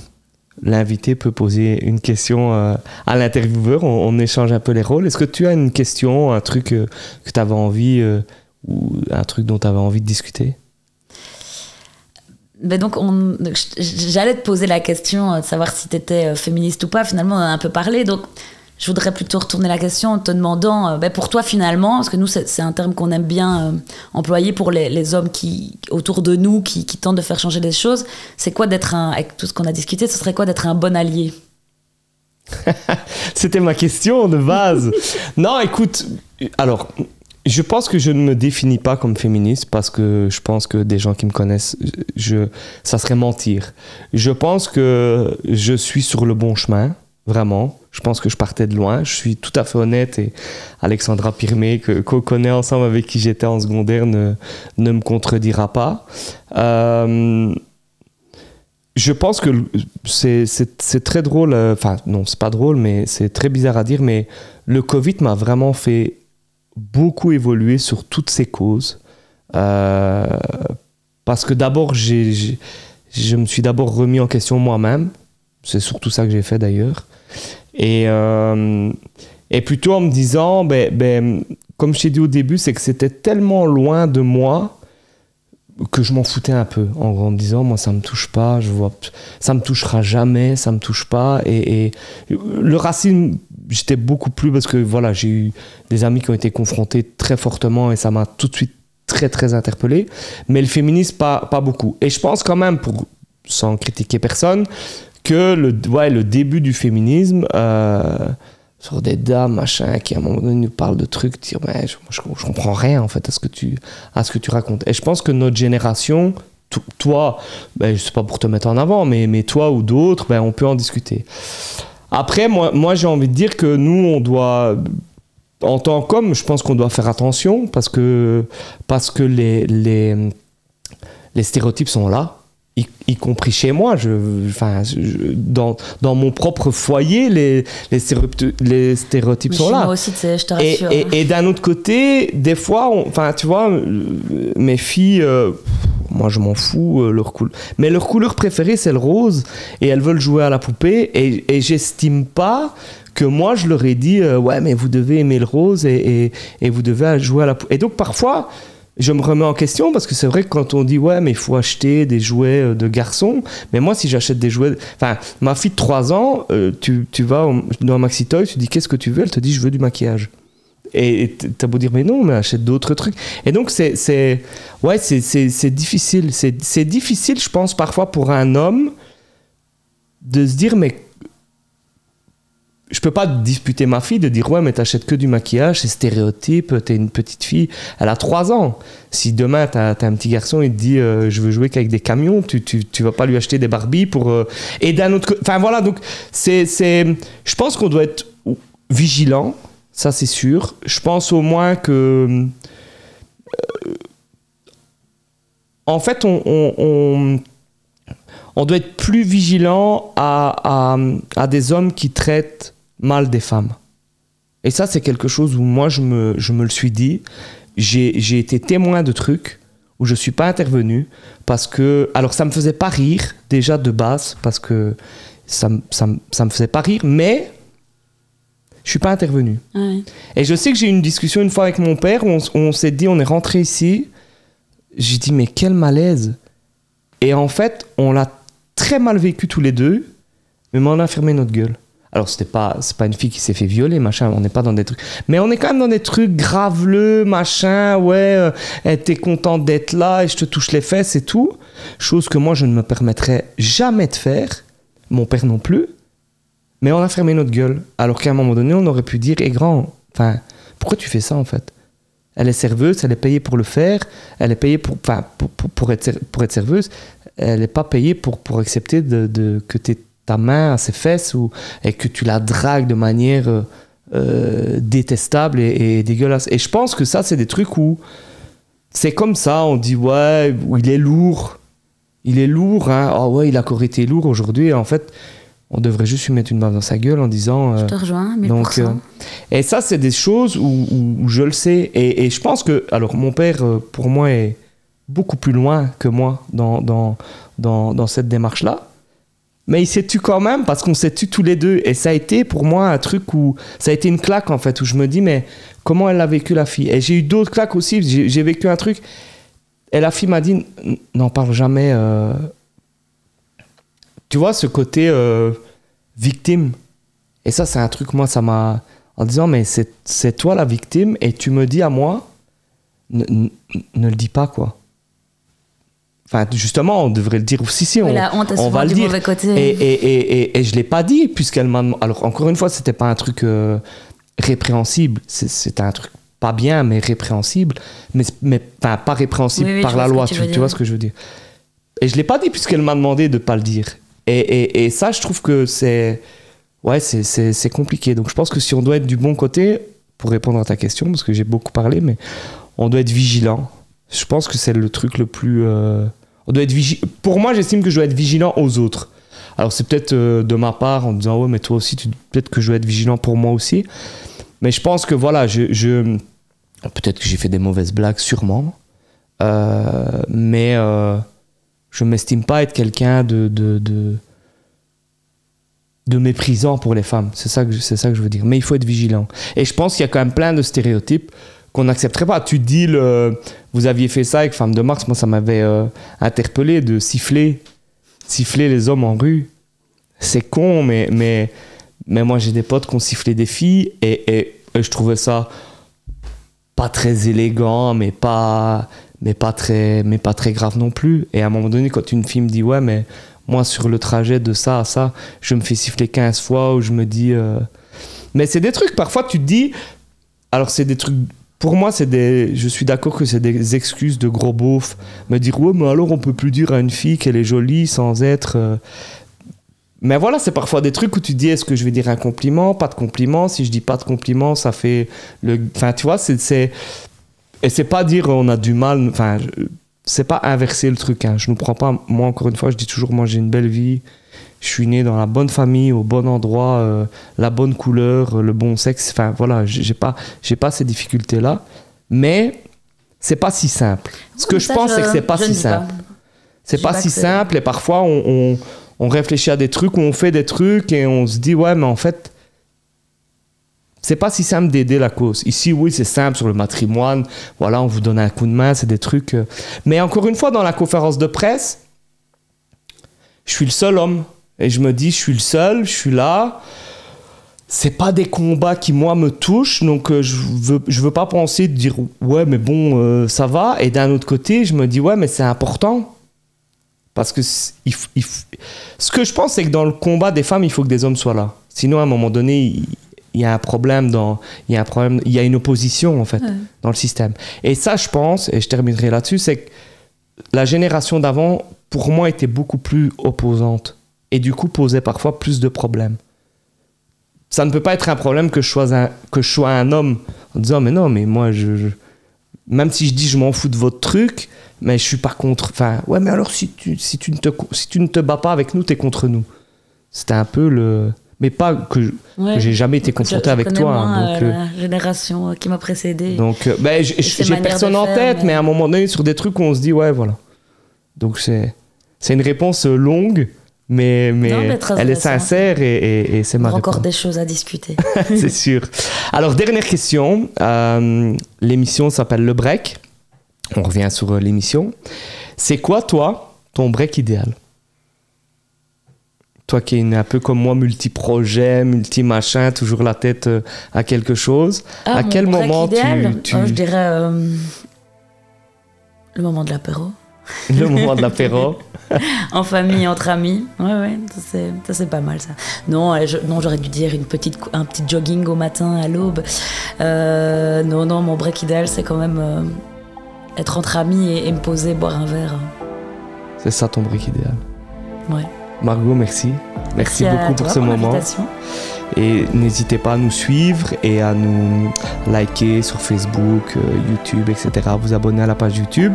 l'invité peut poser une question euh, à l'intervieweur. On, échange un peu les rôles. Est-ce que tu as une question, un truc euh, que tu avais envie euh, ou un truc dont tu avais envie de discuter? Ben donc, on- j'allais te poser la question de savoir si tu étais féministe ou pas. Finalement, on a un peu parlé. Je voudrais plutôt retourner la question en te demandant, euh, ben pour toi finalement, parce que nous, c'est un terme qu'on aime bien euh, employer pour les, les hommes qui, autour de nous qui, qui tentent de faire changer les choses, c'est quoi d'être un, avec tout ce qu'on a discuté, ce serait quoi d'être un bon allié? C'était ma question de base. non, écoute, alors, je pense que je ne me définis pas comme féministe parce que je pense que des gens qui me connaissent, je, ça serait mentir. Je pense que je suis sur le bon chemin, vraiment. Je pense que je partais de loin. Je suis tout à fait honnête et Alexandra Pirmé, qu'on connaît ensemble avec qui j'étais en secondaire, ne, ne me contredira pas. Euh, je pense que c'est- très drôle, euh, enfin non, c'est pas drôle, mais c'est très bizarre à dire, mais le Covid m'a vraiment fait beaucoup évoluer sur toutes ces causes. Euh, parce que d'abord, je me suis d'abord remis en question moi-même. C'est surtout ça que j'ai fait d'ailleurs. Et, euh, et plutôt en me disant, ben, ben, comme je t'ai dit au début, c'est que c'était tellement loin de moi que je m'en foutais un peu en me disant moi ça me touche pas je vois ça me touchera jamais ça me touche pas. Et, le racisme j'étais beaucoup plus parce que voilà j'ai eu des amis qui ont été confrontés très fortement et ça m'a tout de suite très très interpellé. Mais le féminisme pas pas beaucoup. Et je pense quand même sans critiquer personne que le ouais le début du féminisme euh, sur des dames machin qui à un moment donné nous parlent de trucs dire je, je, je comprends rien en fait à ce que tu à ce que tu racontes. Et je pense que notre génération to- toi ben, je sais pas pour te mettre en avant mais mais toi ou d'autres ben on peut en discuter. Après moi moi j'ai envie de dire que nous on doit en tant qu'homme je pense qu'on doit faire attention parce que parce que les les les stéréotypes sont là y, y compris chez moi, je, enfin, je- dans, dans mon propre foyer, les, les stéréotypes, les stéréotypes Mais sont là. Moi aussi, je te Et, rassure. et- et d'un autre côté, des fois, on- enfin, tu vois, euh, mes filles, euh, moi je m'en fous, euh, leur couleur. Mais leur couleur préférée, c'est le rose, et elles veulent jouer à la poupée, et, et j'estime pas que moi je leur ai dit, euh, ouais, mais vous devez aimer le rose, et, et, et vous devez jouer à la poupée. Et donc parfois, je me remets en question parce que c'est vrai que quand on dit ouais mais il faut acheter des jouets euh, de garçons mais moi si j'achète des jouets enfin ma fille de 3 ans euh, tu, tu vas dans un Maxi Toy tu dis qu'est-ce que tu veux? Elle te dit je veux du maquillage. Et t'as beau dire mais non mais achète d'autres trucs. Et donc c'est c'est ouais c'est c'est difficile. C'est difficile je pense parfois pour un homme de se dire mais je peux pas disputer ma fille de dire ouais mais t'achètes que du maquillage c'est stéréotype t'es une petite fille. Elle a 3 ans. Si demain t'as as un petit garçon il te dit euh, je veux jouer qu'avec des camions tu, tu, tu vas pas lui acheter des Barbie pour euh, et d'un autre enfin voilà donc c'est je pense qu'on doit être vigilant ça c'est sûr. Je pense au moins que euh, en fait on, on, on doit être plus vigilant à, à des hommes qui traitent mal des femmes. Et ça, c'est quelque chose où moi, je me, je me le suis dit. J'ai été témoin de trucs où je suis pas intervenu parce que... Alors, ça me faisait pas rire, déjà de base, parce que ça, me- ça, me- ça me faisait pas rire, mais je suis pas intervenu. Ouais. Et je sais que j'ai eu une discussion une fois avec mon père où on s'est dit, on est rentré ici. J'ai dit, mais quel malaise. Et en fait, on l'a très mal vécu tous les deux, mais on a fermé notre gueule. Alors, c'était pas, c'est pas une fille qui s'est fait violer, machin, on n'est pas dans des trucs. Mais on est quand même dans des trucs graveleux, machin, ouais, euh, eh, t'es contente d'être là et je te touche les fesses et tout. Chose que moi, je ne me permettrais jamais de faire, mon père non plus. Mais on a fermé notre gueule. Alors qu'à un moment donné, on aurait pu dire, hé grand, enfin, pourquoi tu fais ça en fait? Elle est serveuse, elle est payée pour le faire, elle est payée pour, pour, pour, être, pour être serveuse, elle n'est pas payée pour, pour accepter de, de- que tu ta main à ses fesses ou, et que tu la dragues de manière euh, euh, détestable et, et dégueulasse. Et je pense que ça, c'est des trucs où c'est comme ça, on dit ouais, il est lourd. il est lourd, hein. Oh ouais, il a encore été lourd aujourd'hui. En fait, on devrait juste lui mettre une baffe dans sa gueule en disant. Je euh, te rejoins, 1000%. donc, euh, et ça, c'est des choses où, où- où je le sais. Et, et je pense que, alors, mon père, pour moi, est beaucoup plus loin que moi dans, dans, dans, dans cette démarche-là. Mais il s'est tu quand même parce qu'on s'est tu tous les deux. Et ça a été pour moi un truc où. Ça a été une claque en fait, où je me dis, mais comment elle a vécu la fille? Et j'ai eu d'autres claques aussi. J'ai vécu un truc. Et la fille m'a dit, n'en parle jamais. euh, Tu vois, ce côté euh, victime. Et ça, c'est un truc, moi, ça m'a. En disant, mais c'est toi la victime et tu me dis à moi, ne le dis pas, quoi. Enfin, justement, on devrait le dire aussi, si, on, on souvent va le dire. mauvais côté. Et, et, et, je l'ai pas dit, puisqu'elle m'a. Alors, encore une fois, c'était pas un truc euh, répréhensible. C'était un truc pas bien, mais répréhensible. Mais, mais enfin, pas répréhensible Oui, oui, par la loi, tu vois ce que je veux dire. Et je l'ai pas dit, puisqu'elle m'a demandé de pas le dire. Et, et, et ça, je trouve que c'est. Ouais, c'est compliqué. Donc, je pense que si on doit être du bon côté, pour répondre à ta question, parce que j'ai beaucoup parlé, mais on doit être vigilant. Je pense que c'est le truc le plus. euh, Doit être vigi- Pour moi, j'estime que je dois être vigilant aux autres. Alors, c'est peut-être euh, de ma part en disant, ouais, mais toi aussi, peut-être que je dois être vigilant pour moi aussi. Mais je pense que voilà, je. Peut-être que j'ai fait des mauvaises blagues, sûrement. Euh, mais euh, je m'estime pas être quelqu'un de, de, de, méprisant pour les femmes. C'est ça, c'est ça que je veux dire. Mais il faut être vigilant. Et je pense qu'il y a quand même plein de stéréotypes qu'on n'accepterait pas. Tu dis, le, vous aviez fait ça avec Femme de Mars, moi ça m'avait euh, interpellé de siffler, siffler les hommes en rue. C'est con, mais, mais, mais moi j'ai des potes qui ont sifflé des filles et, et- je trouvais ça pas très élégant, mais pas, mais, pas très, mais pas très grave non plus. Et à un moment donné, quand une fille me dit, ouais, mais moi sur le trajet de ça à ça, je me fais siffler 15 fois, ou je me dis... euh, Mais c'est des trucs, parfois tu te dis... Alors c'est des trucs... Pour moi, c'est des... Je suis d'accord que c'est des excuses de gros beaufs. Me dire, ouais, mais alors on peut plus dire à une fille qu'elle est jolie sans être... euh, Mais voilà, c'est parfois des trucs où tu dis, est-ce que je vais dire un compliment, pas de compliment Si je dis pas de compliment, ça fait le... Enfin, tu vois, c'est... Et c'est pas dire on a du mal... Enfin, c'est pas inverser le truc. Hein. Je ne prends pas... Moi, encore une fois, je dis toujours, moi, j'ai une belle vie. Je suis né dans la bonne famille, au bon endroit, euh, la bonne couleur, euh, le bon sexe. Enfin, voilà, j'ai pas, j'ai pas ces difficultés-là. Mais c'est pas si simple. Ce que je pense, c'est que c'est pas si simple. C'est pas pas si simple et parfois on, on, on réfléchit à des trucs ou on fait des trucs et on se dit ouais mais en fait c'est pas si simple d'aider la cause. Ici oui c'est simple sur le matrimoine, voilà on vous donne un coup de main, c'est des trucs. euh. Mais encore une fois dans la conférence de presse, je suis le seul homme et je me dis je suis le seul, je suis là. C'est pas des combats qui moi me touchent donc euh, je veux je veux pas penser de dire ouais mais bon euh, ça va et d'un autre côté je me dis ouais mais c'est important parce que il il ce que je pense, c'est que dans le combat des femmes, il faut que des hommes soient là. Sinon, à un moment donné, il, il y a un problème dans, il y a un problème, il y a une opposition en fait Ouais. dans le système. Et ça, je pense, et je terminerai là-dessus, c'est que la génération d'avant, pour moi, était beaucoup plus opposante et du coup posait parfois plus de problèmes. Ça ne peut pas être un problème que je sois un, que je sois un homme en disant mais non, mais moi je- je même si je dis je m'en fous de votre truc, mais je suis pas contre. Enfin, ouais, mais alors si tu, si tu, ne, te, si tu ne te bats pas avec nous, t'es contre nous. C'était un peu le. Mais pas que, Ouais. que j'ai jamais été confronté je avec toi. moins, hein, donc, euh, euh, la génération euh, qui m'a précédé. donc euh, ben, j'ai personne en faire, tête, mais... mais- à un moment donné, sur des trucs où on se dit, ouais, voilà. Donc c'est une réponse longue, mais, mais, Non, mais très elle est sincère et, et- et c'est Il y ma aura encore des choses à discuter. c'est sûr. Alors, dernière question. Euh, l'émission s'appelle Le Break. On revient sur euh, l'émission. C'est quoi, toi, ton break idéal? Toi qui es un peu comme moi, multi-projet, multi-machin, toujours la tête euh, à quelque chose. Ah, à quel moment tu- idéal? tu- Oh, Je dirais euh, le moment de l'apéro. Le moment de l'apéro. En famille, entre amis. Ouais, ouais, ça c'est, pas mal ça. Non, je- non, j'aurais dû dire une petite, un petit jogging au matin, à l'aube. Euh, non, non, mon break idéal, c'est quand même euh, être entre amis et, et me poser, boire un verre. C'est ça ton break idéal. Ouais. Margot, merci. Merci, à beaucoup pour ce moment. l'invitation. Et n'hésitez pas à nous suivre et à nous liker sur Facebook, euh, YouTube, etc. Vous abonner à la page YouTube.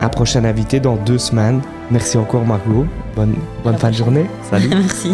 Un prochain invité dans deux semaines. Merci encore Margot. Bonne, bonne fin de journée. Salut. Merci.